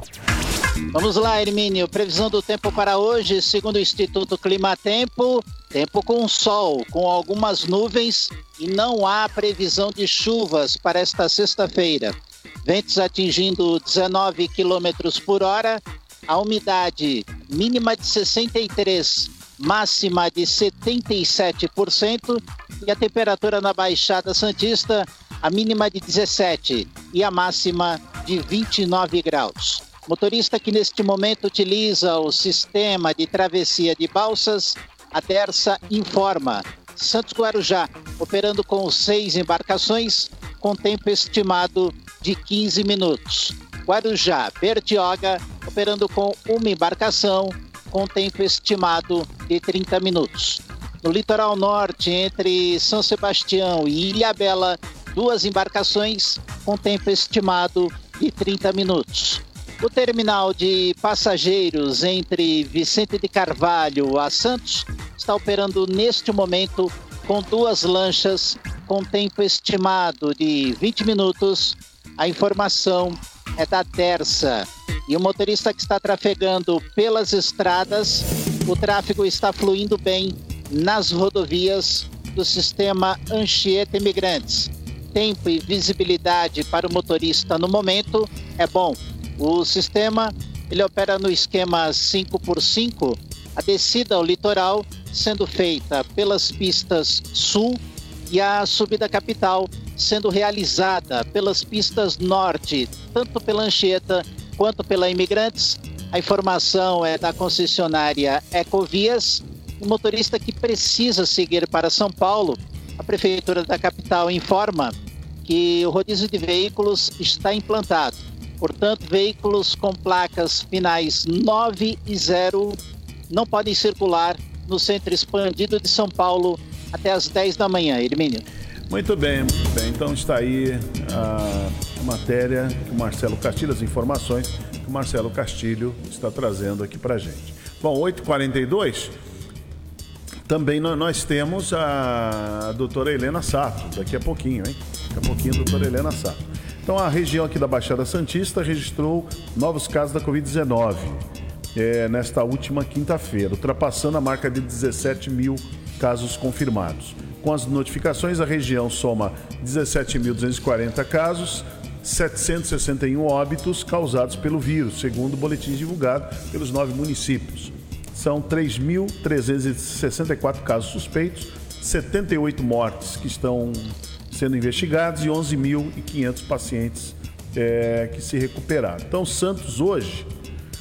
Speaker 3: Vamos lá, Hermínio. Previsão do tempo para hoje, segundo o Instituto Climatempo, tempo com sol, com algumas nuvens e não há previsão de chuvas para esta sexta-feira. Ventos atingindo 19 km por hora, a umidade mínima de 63, máxima de 77% e a temperatura na Baixada Santista, a mínima de 17 e a máxima de 29 graus. Motorista que neste momento utiliza o sistema de travessia de balsas, a Terça informa. Santos Guarujá, operando com seis embarcações, com tempo estimado de 15 minutos. Guarujá, Bertioga, operando com uma embarcação, com tempo estimado de 30 minutos. No litoral norte, entre São Sebastião e Ilhabela, duas embarcações com tempo estimado de 30 minutos. O terminal de passageiros entre Vicente de Carvalho a Santos está operando neste momento com duas lanchas com tempo estimado de 20 minutos. A informação é da Terça. E o motorista que está trafegando pelas estradas, o tráfego está fluindo bem nas rodovias do sistema Anchieta Imigrantes. Tempo e visibilidade para o motorista no momento é bom. O sistema ele opera no esquema 5 por 5 a descida ao litoral sendo feita pelas pistas sul e a subida capital sendo realizada pelas pistas norte, tanto pela Anchieta quanto pela Imigrantes. A informação é da concessionária Ecovias. O motorista que precisa seguir para São Paulo, a Prefeitura da capital informa que o rodízio de veículos está implantado. Portanto, veículos com placas finais 9 e 0 não podem circular no centro expandido de São Paulo até as 10 da manhã, Hermínio.
Speaker 2: Muito bem, muito bem. Então está aí a matéria que o Marcelo Castilho, as informações que o Marcelo Castilho está trazendo aqui para gente. Bom, 8h42, também nós temos a doutora Helena Sato, daqui a pouquinho, hein? Daqui a pouquinho a doutora Helena Sato. Então a região aqui da Baixada Santista registrou novos casos da Covid-19 é, nesta última quinta-feira, ultrapassando a marca de 17 mil casos confirmados. Com as notificações, a região soma 17.240 casos, 761 óbitos causados pelo vírus, segundo o boletim divulgado pelos nove municípios. São 3.364 casos suspeitos, 78 mortes que estão sendo investigados e 11.500 pacientes é, que se recuperaram. Então, Santos hoje,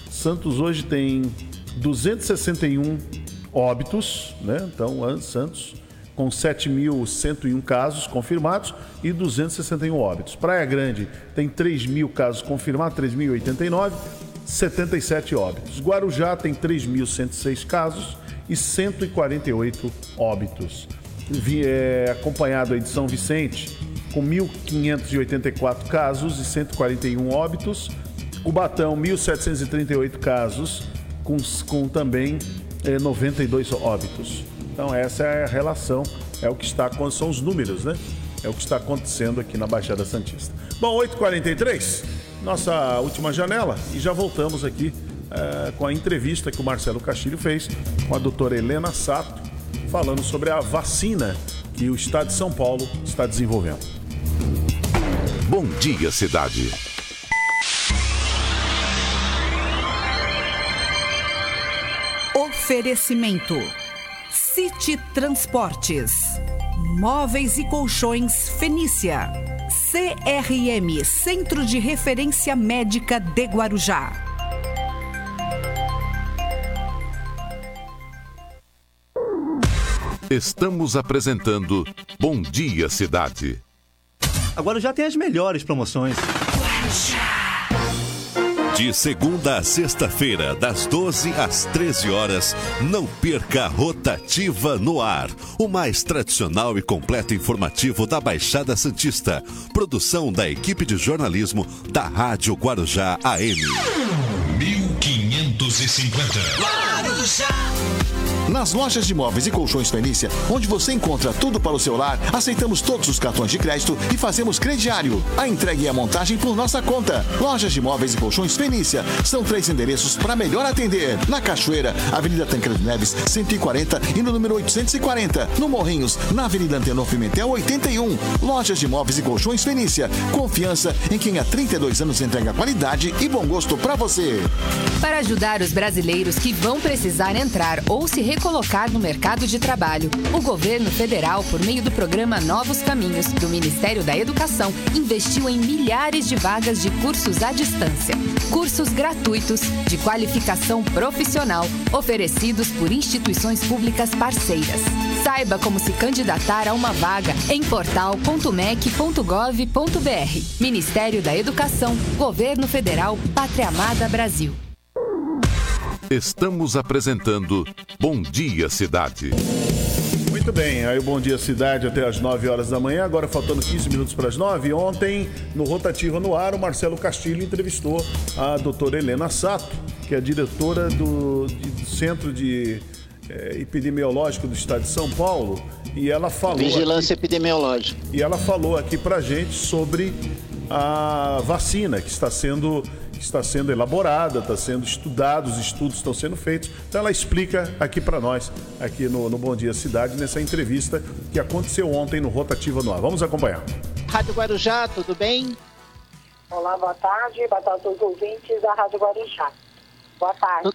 Speaker 2: Santos hoje tem 261 óbitos, né? Então, Santos com 7.101 casos confirmados e 261 óbitos. Praia Grande tem 3 mil casos confirmados, 3.089, 77 óbitos. Guarujá tem 3.106 casos e 148 óbitos. É, acompanhado de São Vicente, com 1.584 casos e 141 óbitos. Ubatão, 1.738 casos, com, com também é, 92 óbitos. Então essa é a relação, é o que está são os números, né? É o que está acontecendo aqui na Baixada Santista. Bom, 8h43, nossa última janela, e já voltamos aqui é, com a entrevista que o Marcelo Castilho fez com a doutora Helena Sato, falando sobre a vacina que o Estado de São Paulo está desenvolvendo.
Speaker 1: Bom dia, cidade.
Speaker 4: Oferecimento City Transportes, Móveis e Colchões Fenícia, CRM Centro de Referência Médica de Guarujá.
Speaker 1: Estamos apresentando Bom Dia Cidade.
Speaker 8: Agora já tem as melhores promoções. Guarujá.
Speaker 9: De segunda a sexta-feira, das 12 às 13 horas, não perca a Rotativa no Ar, o mais tradicional e completo informativo da Baixada Santista. Produção da equipe de jornalismo da Rádio Guarujá AM.
Speaker 10: 1550. Guarujá.
Speaker 11: Nas lojas de móveis e colchões Fenícia, onde você encontra tudo para o seu lar, aceitamos todos os cartões de crédito e fazemos crediário. A entrega e a montagem por nossa conta. Lojas de móveis e colchões Fenícia. São três endereços para melhor atender. Na Cachoeira, Avenida Tancredo Neves, 140 e no número 840. No Morrinhos, na Avenida Antenor Pimentel, 81. Lojas de móveis e colchões Fenícia. Confiança em quem há 32 anos entrega qualidade e bom gosto para você.
Speaker 12: Para ajudar os brasileiros que vão precisar entrar ou se recolocar no mercado de trabalho. O governo federal, por meio do programa Novos Caminhos, do Ministério da Educação, investiu em milhares de vagas de cursos à distância. Cursos gratuitos, de qualificação profissional, oferecidos por instituições públicas parceiras. Saiba como se candidatar a uma vaga em portal.mec.gov.br. Ministério da Educação, Governo Federal, Pátria Amada Brasil.
Speaker 1: Estamos apresentando Bom Dia Cidade.
Speaker 2: Muito bem, aí o Bom Dia Cidade até as 9 horas da manhã, agora faltando 15 minutos para as 9. Ontem, no Rotativa no Ar, o Marcelo Castilho entrevistou a doutora Helena Sato, que é diretora do, do Centro de é, Epidemiológico do Estado de São Paulo, e ela falou.
Speaker 3: Vigilância aqui, epidemiológica.
Speaker 2: E ela falou aqui para gente sobre a vacina que está sendo está sendo elaborada, está sendo estudada, os estudos estão sendo feitos. Então ela explica aqui para nós, aqui no, no Bom Dia Cidade, nessa entrevista que aconteceu ontem no Rotativa no Ar. Vamos acompanhar.
Speaker 3: Rádio Guarujá, tudo bem?
Speaker 13: Olá, boa tarde. Boa tarde aos ouvintes da Rádio Guarujá. Boa tarde.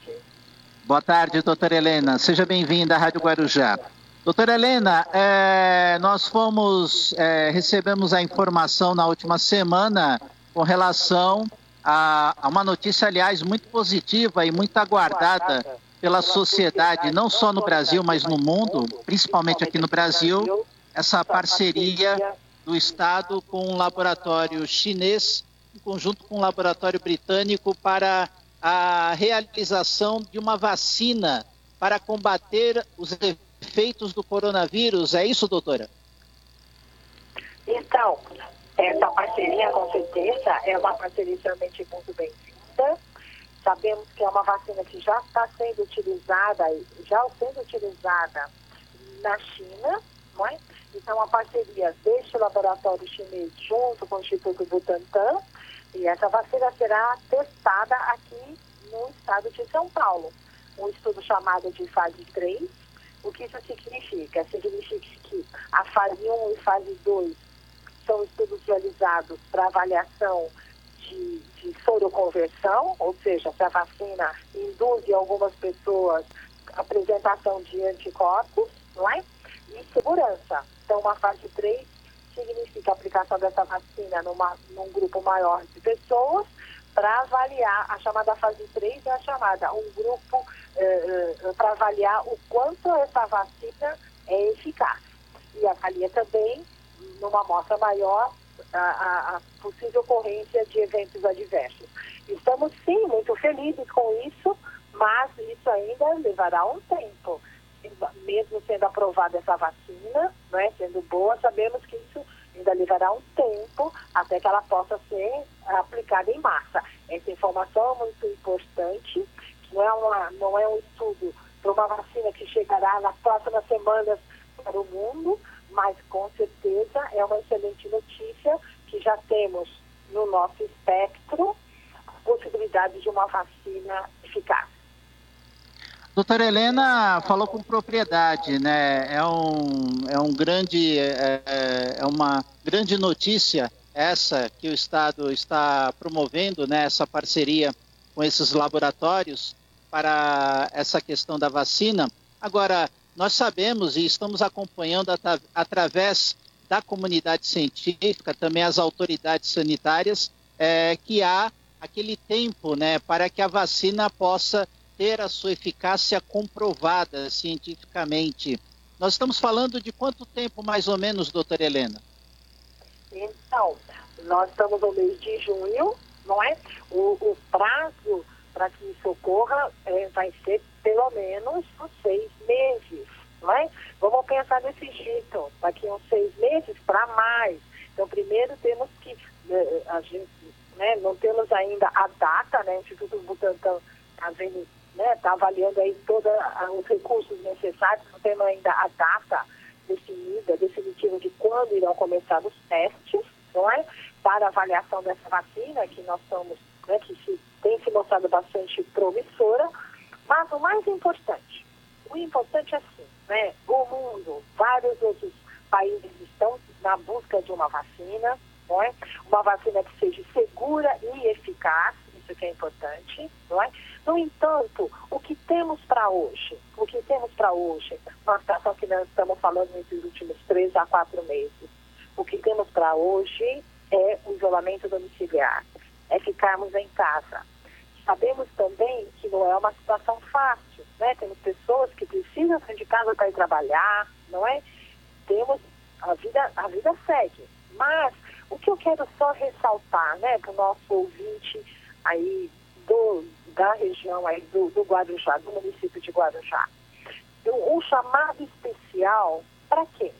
Speaker 3: Boa tarde, doutora Helena. Seja bem-vinda à Rádio Guarujá. Doutora Helena, é, nós fomos, é, recebemos a informação na última semana com relação a, a, uma notícia, aliás, muito positiva e muito aguardada pela sociedade, não só no Brasil, mas no mundo, principalmente aqui no Brasil, essa parceria do Estado com um laboratório chinês, em conjunto com um laboratório britânico, para a realização de uma vacina para combater os efeitos do coronavírus. É isso, doutora?
Speaker 13: Então, essa parceria, com certeza, é uma parceria realmente muito bem-vinda. Sabemos que é uma vacina que já está sendo utilizada, já sendo utilizada na China, não é? Então, a parceria deste laboratório chinês junto com o Instituto Butantan, e essa vacina será testada aqui no estado de São Paulo. Um estudo chamado de fase 3. O que isso significa? Significa que a fase 1 e fase 2 são estudos realizados para avaliação de, de soroconversão, ou seja, se a vacina induz em algumas pessoas a apresentação de anticorpos, não é? E segurança. Então, uma fase 3 significa a aplicação dessa vacina numa, num grupo maior de pessoas para avaliar, a chamada fase 3 é a chamada, um grupo eh, eh, para avaliar o quanto essa vacina é eficaz. E avalia também numa amostra maior, a, a, possível ocorrência de eventos adversos. Estamos, sim, muito felizes com isso, mas isso ainda levará um tempo. Mesmo sendo aprovada essa vacina, né, sendo boa, sabemos que isso ainda levará um tempo até que ela possa ser aplicada em massa. Essa informação é muito importante, não é, uma, não é um estudo para uma vacina que chegará nas próximas semanas para o mundo, mas com certeza é uma excelente notícia que já temos no nosso espectro a possibilidade de uma vacina eficaz.
Speaker 3: Doutora Helena falou com propriedade, né? É um, é um grande, é, é, é uma grande notícia essa que o Estado está promovendo, né? Essa parceria com esses laboratórios para essa questão da vacina. Agora, nós sabemos e estamos acompanhando at através da comunidade científica, também as autoridades sanitárias, é, que há aquele tempo né, para que a vacina possa ter a sua eficácia comprovada cientificamente. Nós estamos falando de quanto tempo, mais ou menos, doutora Helena?
Speaker 13: Então, nós estamos no mês de junho, não é? O, o prazo para que isso ocorra é, vai ser pelo menos uns seis meses, não é? Vamos pensar desse jeito, daqui uns seis meses para mais. Então, primeiro temos que, eh, a gente, né, não temos ainda a data, né? O Instituto Butantan está vendo, né, está avaliando aí todos os recursos necessários, não temos ainda a data definida, definitiva de quando irão começar os testes, não é? Para avaliação dessa vacina, que nós estamos, né, que se, tem se mostrado bastante promissora, mas o mais importante, o importante é assim, né? O mundo, vários outros países estão na busca de uma vacina, não é? Uma vacina que seja segura e eficaz, isso que é importante, não é? No entanto, o que temos para hoje? O que temos para hoje? Uma situação que nós estamos falando nesses últimos três a quatro meses. O que temos para hoje é o isolamento domiciliar, é ficarmos em casa, sabemos também que não é uma situação fácil, né? Temos pessoas que precisam sair de casa para ir trabalhar, não é? Temos, a vida, a vida segue. Mas o que eu quero só ressaltar, né, para o nosso ouvinte aí do, da região aí do, do Guarujá, do município de Guarujá, um chamado especial para quê?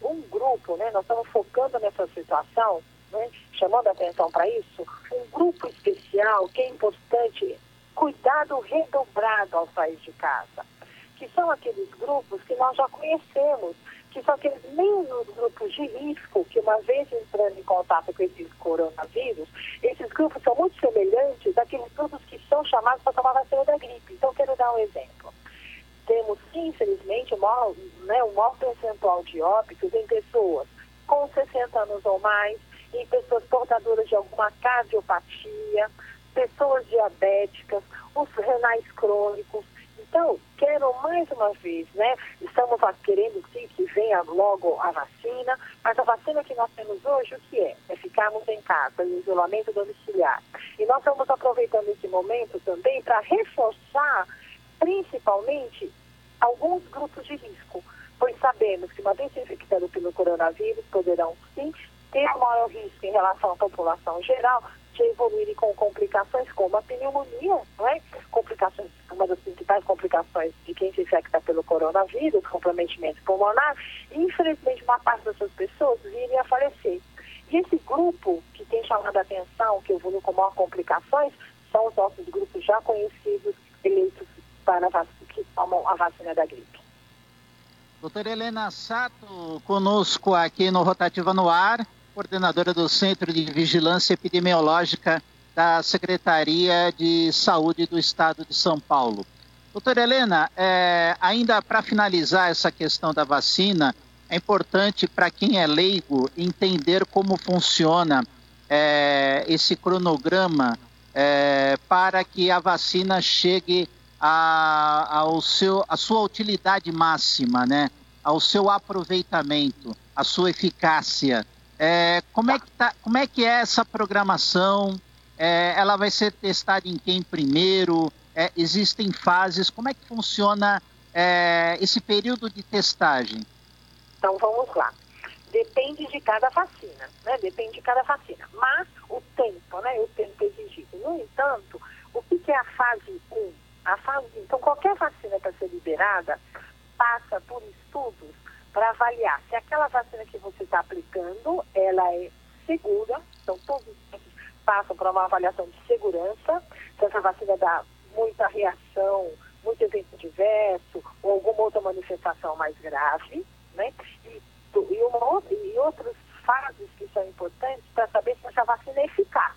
Speaker 13: Um grupo, né, nós estamos focando nessa situação, né, chamando a atenção para isso, um grupo especial que é importante, cuidado redobrado ao sair de casa, que são aqueles grupos que nós já conhecemos, que são aqueles mesmos grupos de risco que, uma vez entrando em contato com esses coronavírus, esses grupos são muito semelhantes àqueles grupos que são chamados para tomar vacina da gripe. Então, quero dar um exemplo. Temos, infelizmente, o maior, né, o maior percentual de óbitos em pessoas com 60 anos ou mais, em pessoas portadoras de alguma cardiopatia, pessoas diabéticas, os renais crônicos, então, quero mais uma vez, né? Estamos querendo sim que venha logo a vacina, mas a vacina que nós temos hoje, o que é? É ficarmos em casa, em isolamento domiciliar. E nós estamos aproveitando esse momento também para reforçar, principalmente, alguns grupos de risco, pois sabemos que uma vez se infectando pelo coronavírus, poderão sim ter um maior risco em relação à população geral, de evoluírem com complicações como a pneumonia, não é? Complicações, uma das principais complicações de quem se infecta pelo coronavírus, comprometimento pulmonar, e infelizmente uma parte dessas pessoas virem a falecer. E esse grupo que tem chamado a atenção, que evolui com maior complicações, são os nossos grupos já conhecidos, eleitos para que tomam a vacina da gripe.
Speaker 3: Doutora Helena Sato, conosco aqui no Rotativa no Ar coordenadora do Centro de Vigilância Epidemiológica da Secretaria de Saúde do Estado de São Paulo. Doutora Helena, é, ainda para finalizar essa questão da vacina, é importante para quem é leigo entender como funciona é, esse cronograma é, para que a vacina chegue a, ao seu, a sua utilidade máxima, né? ao seu aproveitamento, a sua eficácia. É, como, é que tá, como é que é essa programação? É, ela vai ser testada em quem primeiro? É, existem fases? Como é que funciona é, esse período de testagem?
Speaker 13: Então vamos lá. Depende de cada vacina, né? Depende de cada vacina. Mas o tempo, né? O tempo exigido. No entanto, o que, que é a fase 1? A fase, então qualquer vacina para ser liberada passa por estudos para avaliar se aquela vacina que você está aplicando, ela é segura, então todos os passam para uma avaliação de segurança, se essa vacina dá muita reação, muito evento diverso, ou alguma outra manifestação mais grave, né? E, e, uma, e outras fases que são importantes para saber se essa vacina é eficaz.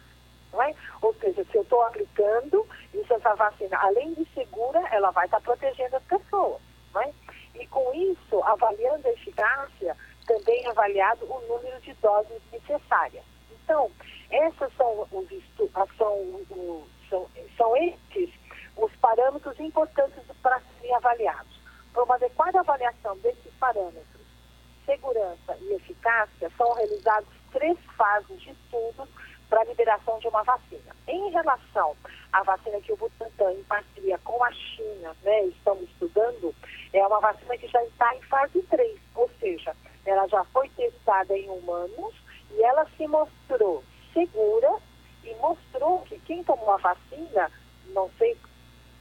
Speaker 13: Não é? Ou seja, se eu estou aplicando e se essa vacina, além de segura, ela vai estar tá protegendo as pessoas. Não é? E com isso, avaliando a eficácia, também é avaliado o número de doses necessárias. Então, essas são os são, são, são esses os parâmetros importantes para serem avaliados. Para uma adequada avaliação desses parâmetros, segurança e eficácia, são realizados três fases de estudos para a liberação de uma vacina. Em relação à vacina que o Butantan, em parceria com a China, né, estudando, é uma vacina que já está em fase 3, ou seja, ela já foi testada em humanos e ela se mostrou segura e mostrou que quem tomou a vacina, não sei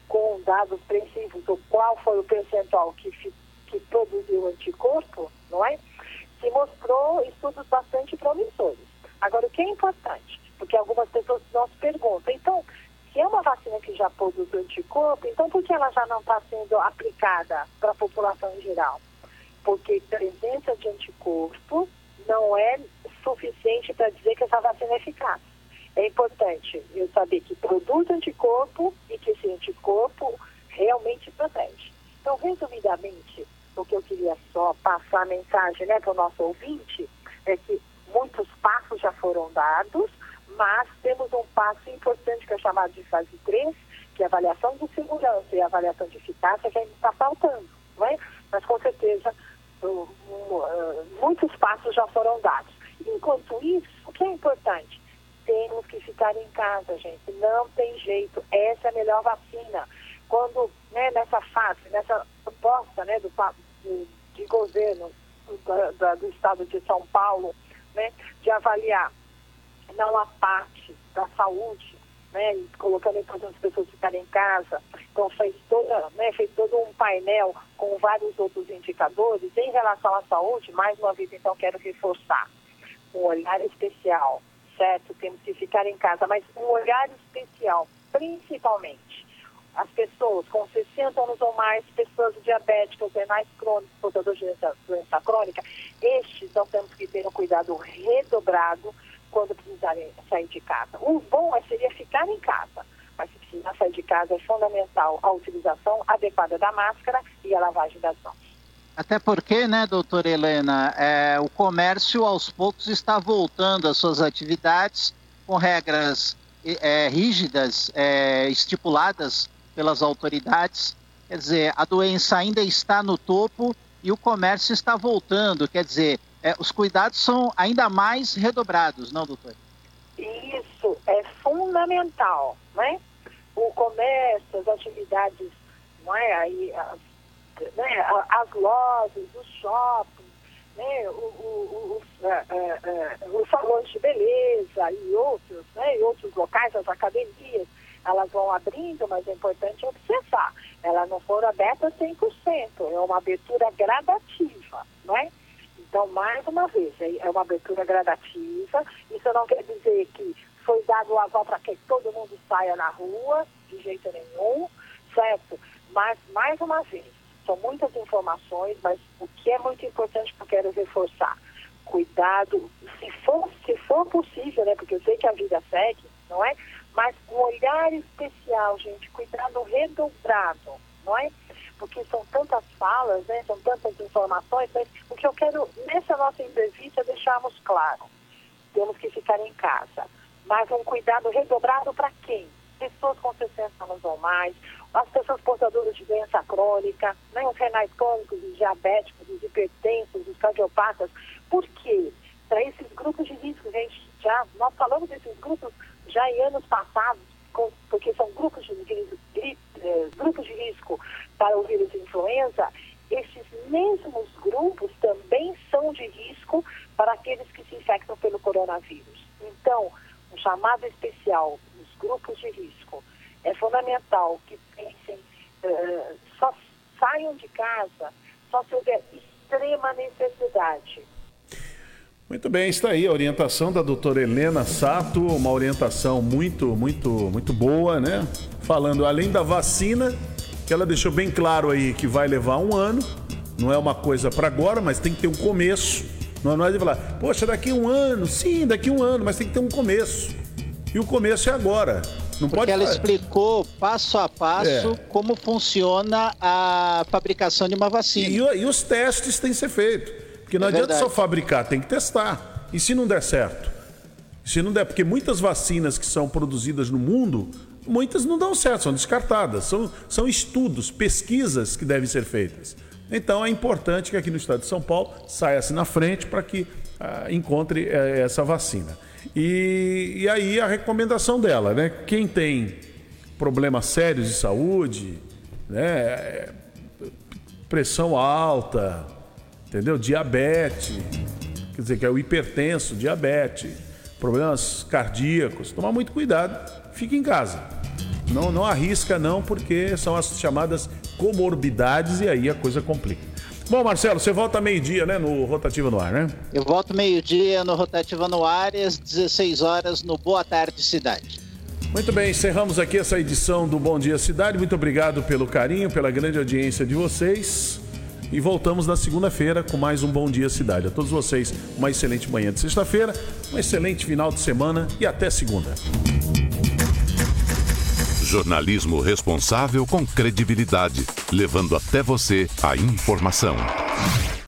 Speaker 13: com dados precisos ou qual foi o percentual que, que produziu anticorpo, não é? Se mostrou estudos bastante promissores. Agora, o que é importante? Porque algumas pessoas nos perguntam, então, se é uma vacina que já produz anticorpo, então por que ela já não está sendo aplicada para a população em geral? Porque presença de anticorpo não é suficiente para dizer que essa vacina é eficaz. É importante eu saber que produz anticorpo e que esse anticorpo realmente protege. Então, resumidamente, o que eu queria só passar a mensagem né, para o nosso ouvinte é que já foram dados, mas temos um passo importante que é chamado de fase 3, que é a avaliação de segurança e a avaliação de eficácia que ainda está faltando, não é? Mas com certeza uh, muitos passos já foram dados. Enquanto isso, o que é importante? Temos que ficar em casa, gente. Não tem jeito. Essa é a melhor vacina. Quando, né, nessa fase, nessa proposta né, do, do de governo da, da, do estado de São Paulo, né, de avaliar não a parte da saúde, né, colocando a importância das pessoas ficarem em casa. Então fez, toda, né, fez todo um painel com vários outros indicadores. Em relação à saúde, mais uma vez, então, quero reforçar um olhar especial, certo? Temos que ficar em casa, mas um olhar especial, principalmente as pessoas com 60 anos ou mais, pessoas diabéticas, renais crônicos, portadores de doença, doença crônica, estes não temos que ter um cuidado redobrado quando precisarem sair de casa. O bom é, seria ficar em casa, mas se precisar sair de casa é fundamental a utilização adequada da máscara e a lavagem das mãos.
Speaker 3: Até porque, né, doutora Helena, é, o comércio aos poucos está voltando às suas atividades com regras é, rígidas, é, estipuladas pelas autoridades. Quer dizer, a doença ainda está no topo e o comércio está voltando. Quer dizer, é, os cuidados são ainda mais redobrados, não, doutor?
Speaker 13: Isso é fundamental, né? O comércio, as atividades, não é? Aí, as, né? as lojas, os shoppings, né? O, o, o, é, é, é, os salões de beleza e outros, né? E outros locais, as academias, elas vão abrindo, mas é importante observar. Elas não foram abertas 100%, é uma abertura gradativa, não é? Então, mais uma vez, é, é uma abertura gradativa. Isso não quer dizer que foi dado o aval para que todo mundo saia na rua, de jeito nenhum, certo? Mas, mais uma vez, são muitas informações, mas o que é muito importante que eu quero reforçar, cuidado, se for, se for possível, né? Porque eu sei que a vida segue, não é? Mas um olhar especial, gente, cuidado redobrado, não é? Porque são tantas falas, né? São tantas informações, mas o que eu quero nessa nossa entrevista deixarmos claro, temos que ficar em casa, mas um cuidado redobrado para quem? Pessoas com 60 anos ou mais, as pessoas portadoras de doença crônica, né? os renais crônicos, os diabéticos, os hipertensos, os cardiopatas. Por quê? Para esses grupos de risco, gente, já nós falamos desses grupos já em anos passados, com, porque são grupos de, eh, grupos de risco para o vírus influenza, esses mesmos grupos também são de risco para aqueles que se infectam pelo coronavírus. Então, um chamado especial nos grupos de risco é fundamental que pensem, uh, só saiam de casa só se houver extrema necessidade
Speaker 2: muito bem, está aí a orientação da doutora Helena Sato, uma orientação muito, muito, muito boa, né? Falando além da vacina, que ela deixou bem claro aí que vai levar um ano, não é uma coisa para agora, mas tem que ter um começo. Não é de falar, poxa, daqui um ano, sim, daqui um ano, mas tem que ter um começo. E o começo é agora. Não
Speaker 3: Porque
Speaker 2: pode
Speaker 3: ela explicou passo a passo é. como funciona a fabricação de uma vacina.
Speaker 2: E, e os testes têm que ser feitos. Porque não é adianta verdade. só fabricar, tem que testar. E se não der certo? Se não der, porque muitas vacinas que são produzidas no mundo, muitas não dão certo, são descartadas. São, são estudos, pesquisas que devem ser feitas. Então é importante que aqui no estado de São Paulo saia-se na frente para que ah, encontre eh, essa vacina. E, e aí a recomendação dela, né? Quem tem problemas sérios de saúde, né? pressão alta, entendeu? Diabetes, quer dizer, que é o hipertenso, diabetes, problemas cardíacos. Tomar muito cuidado, fique em casa. Não, não arrisca não, porque são as chamadas comorbidades e aí a coisa complica. Bom, Marcelo, você volta meio-dia, né, no Rotativa no Ar, né?
Speaker 3: Eu volto meio-dia no Rotativa no Ar e às 16 horas no Boa Tarde Cidade.
Speaker 2: Muito bem, encerramos aqui essa edição do Bom Dia Cidade. Muito obrigado pelo carinho, pela grande audiência de vocês. E voltamos na segunda-feira com mais um Bom Dia Cidade. A todos vocês, uma excelente manhã de sexta-feira, um excelente final de semana e até segunda.
Speaker 1: Jornalismo responsável com credibilidade, levando até você a informação.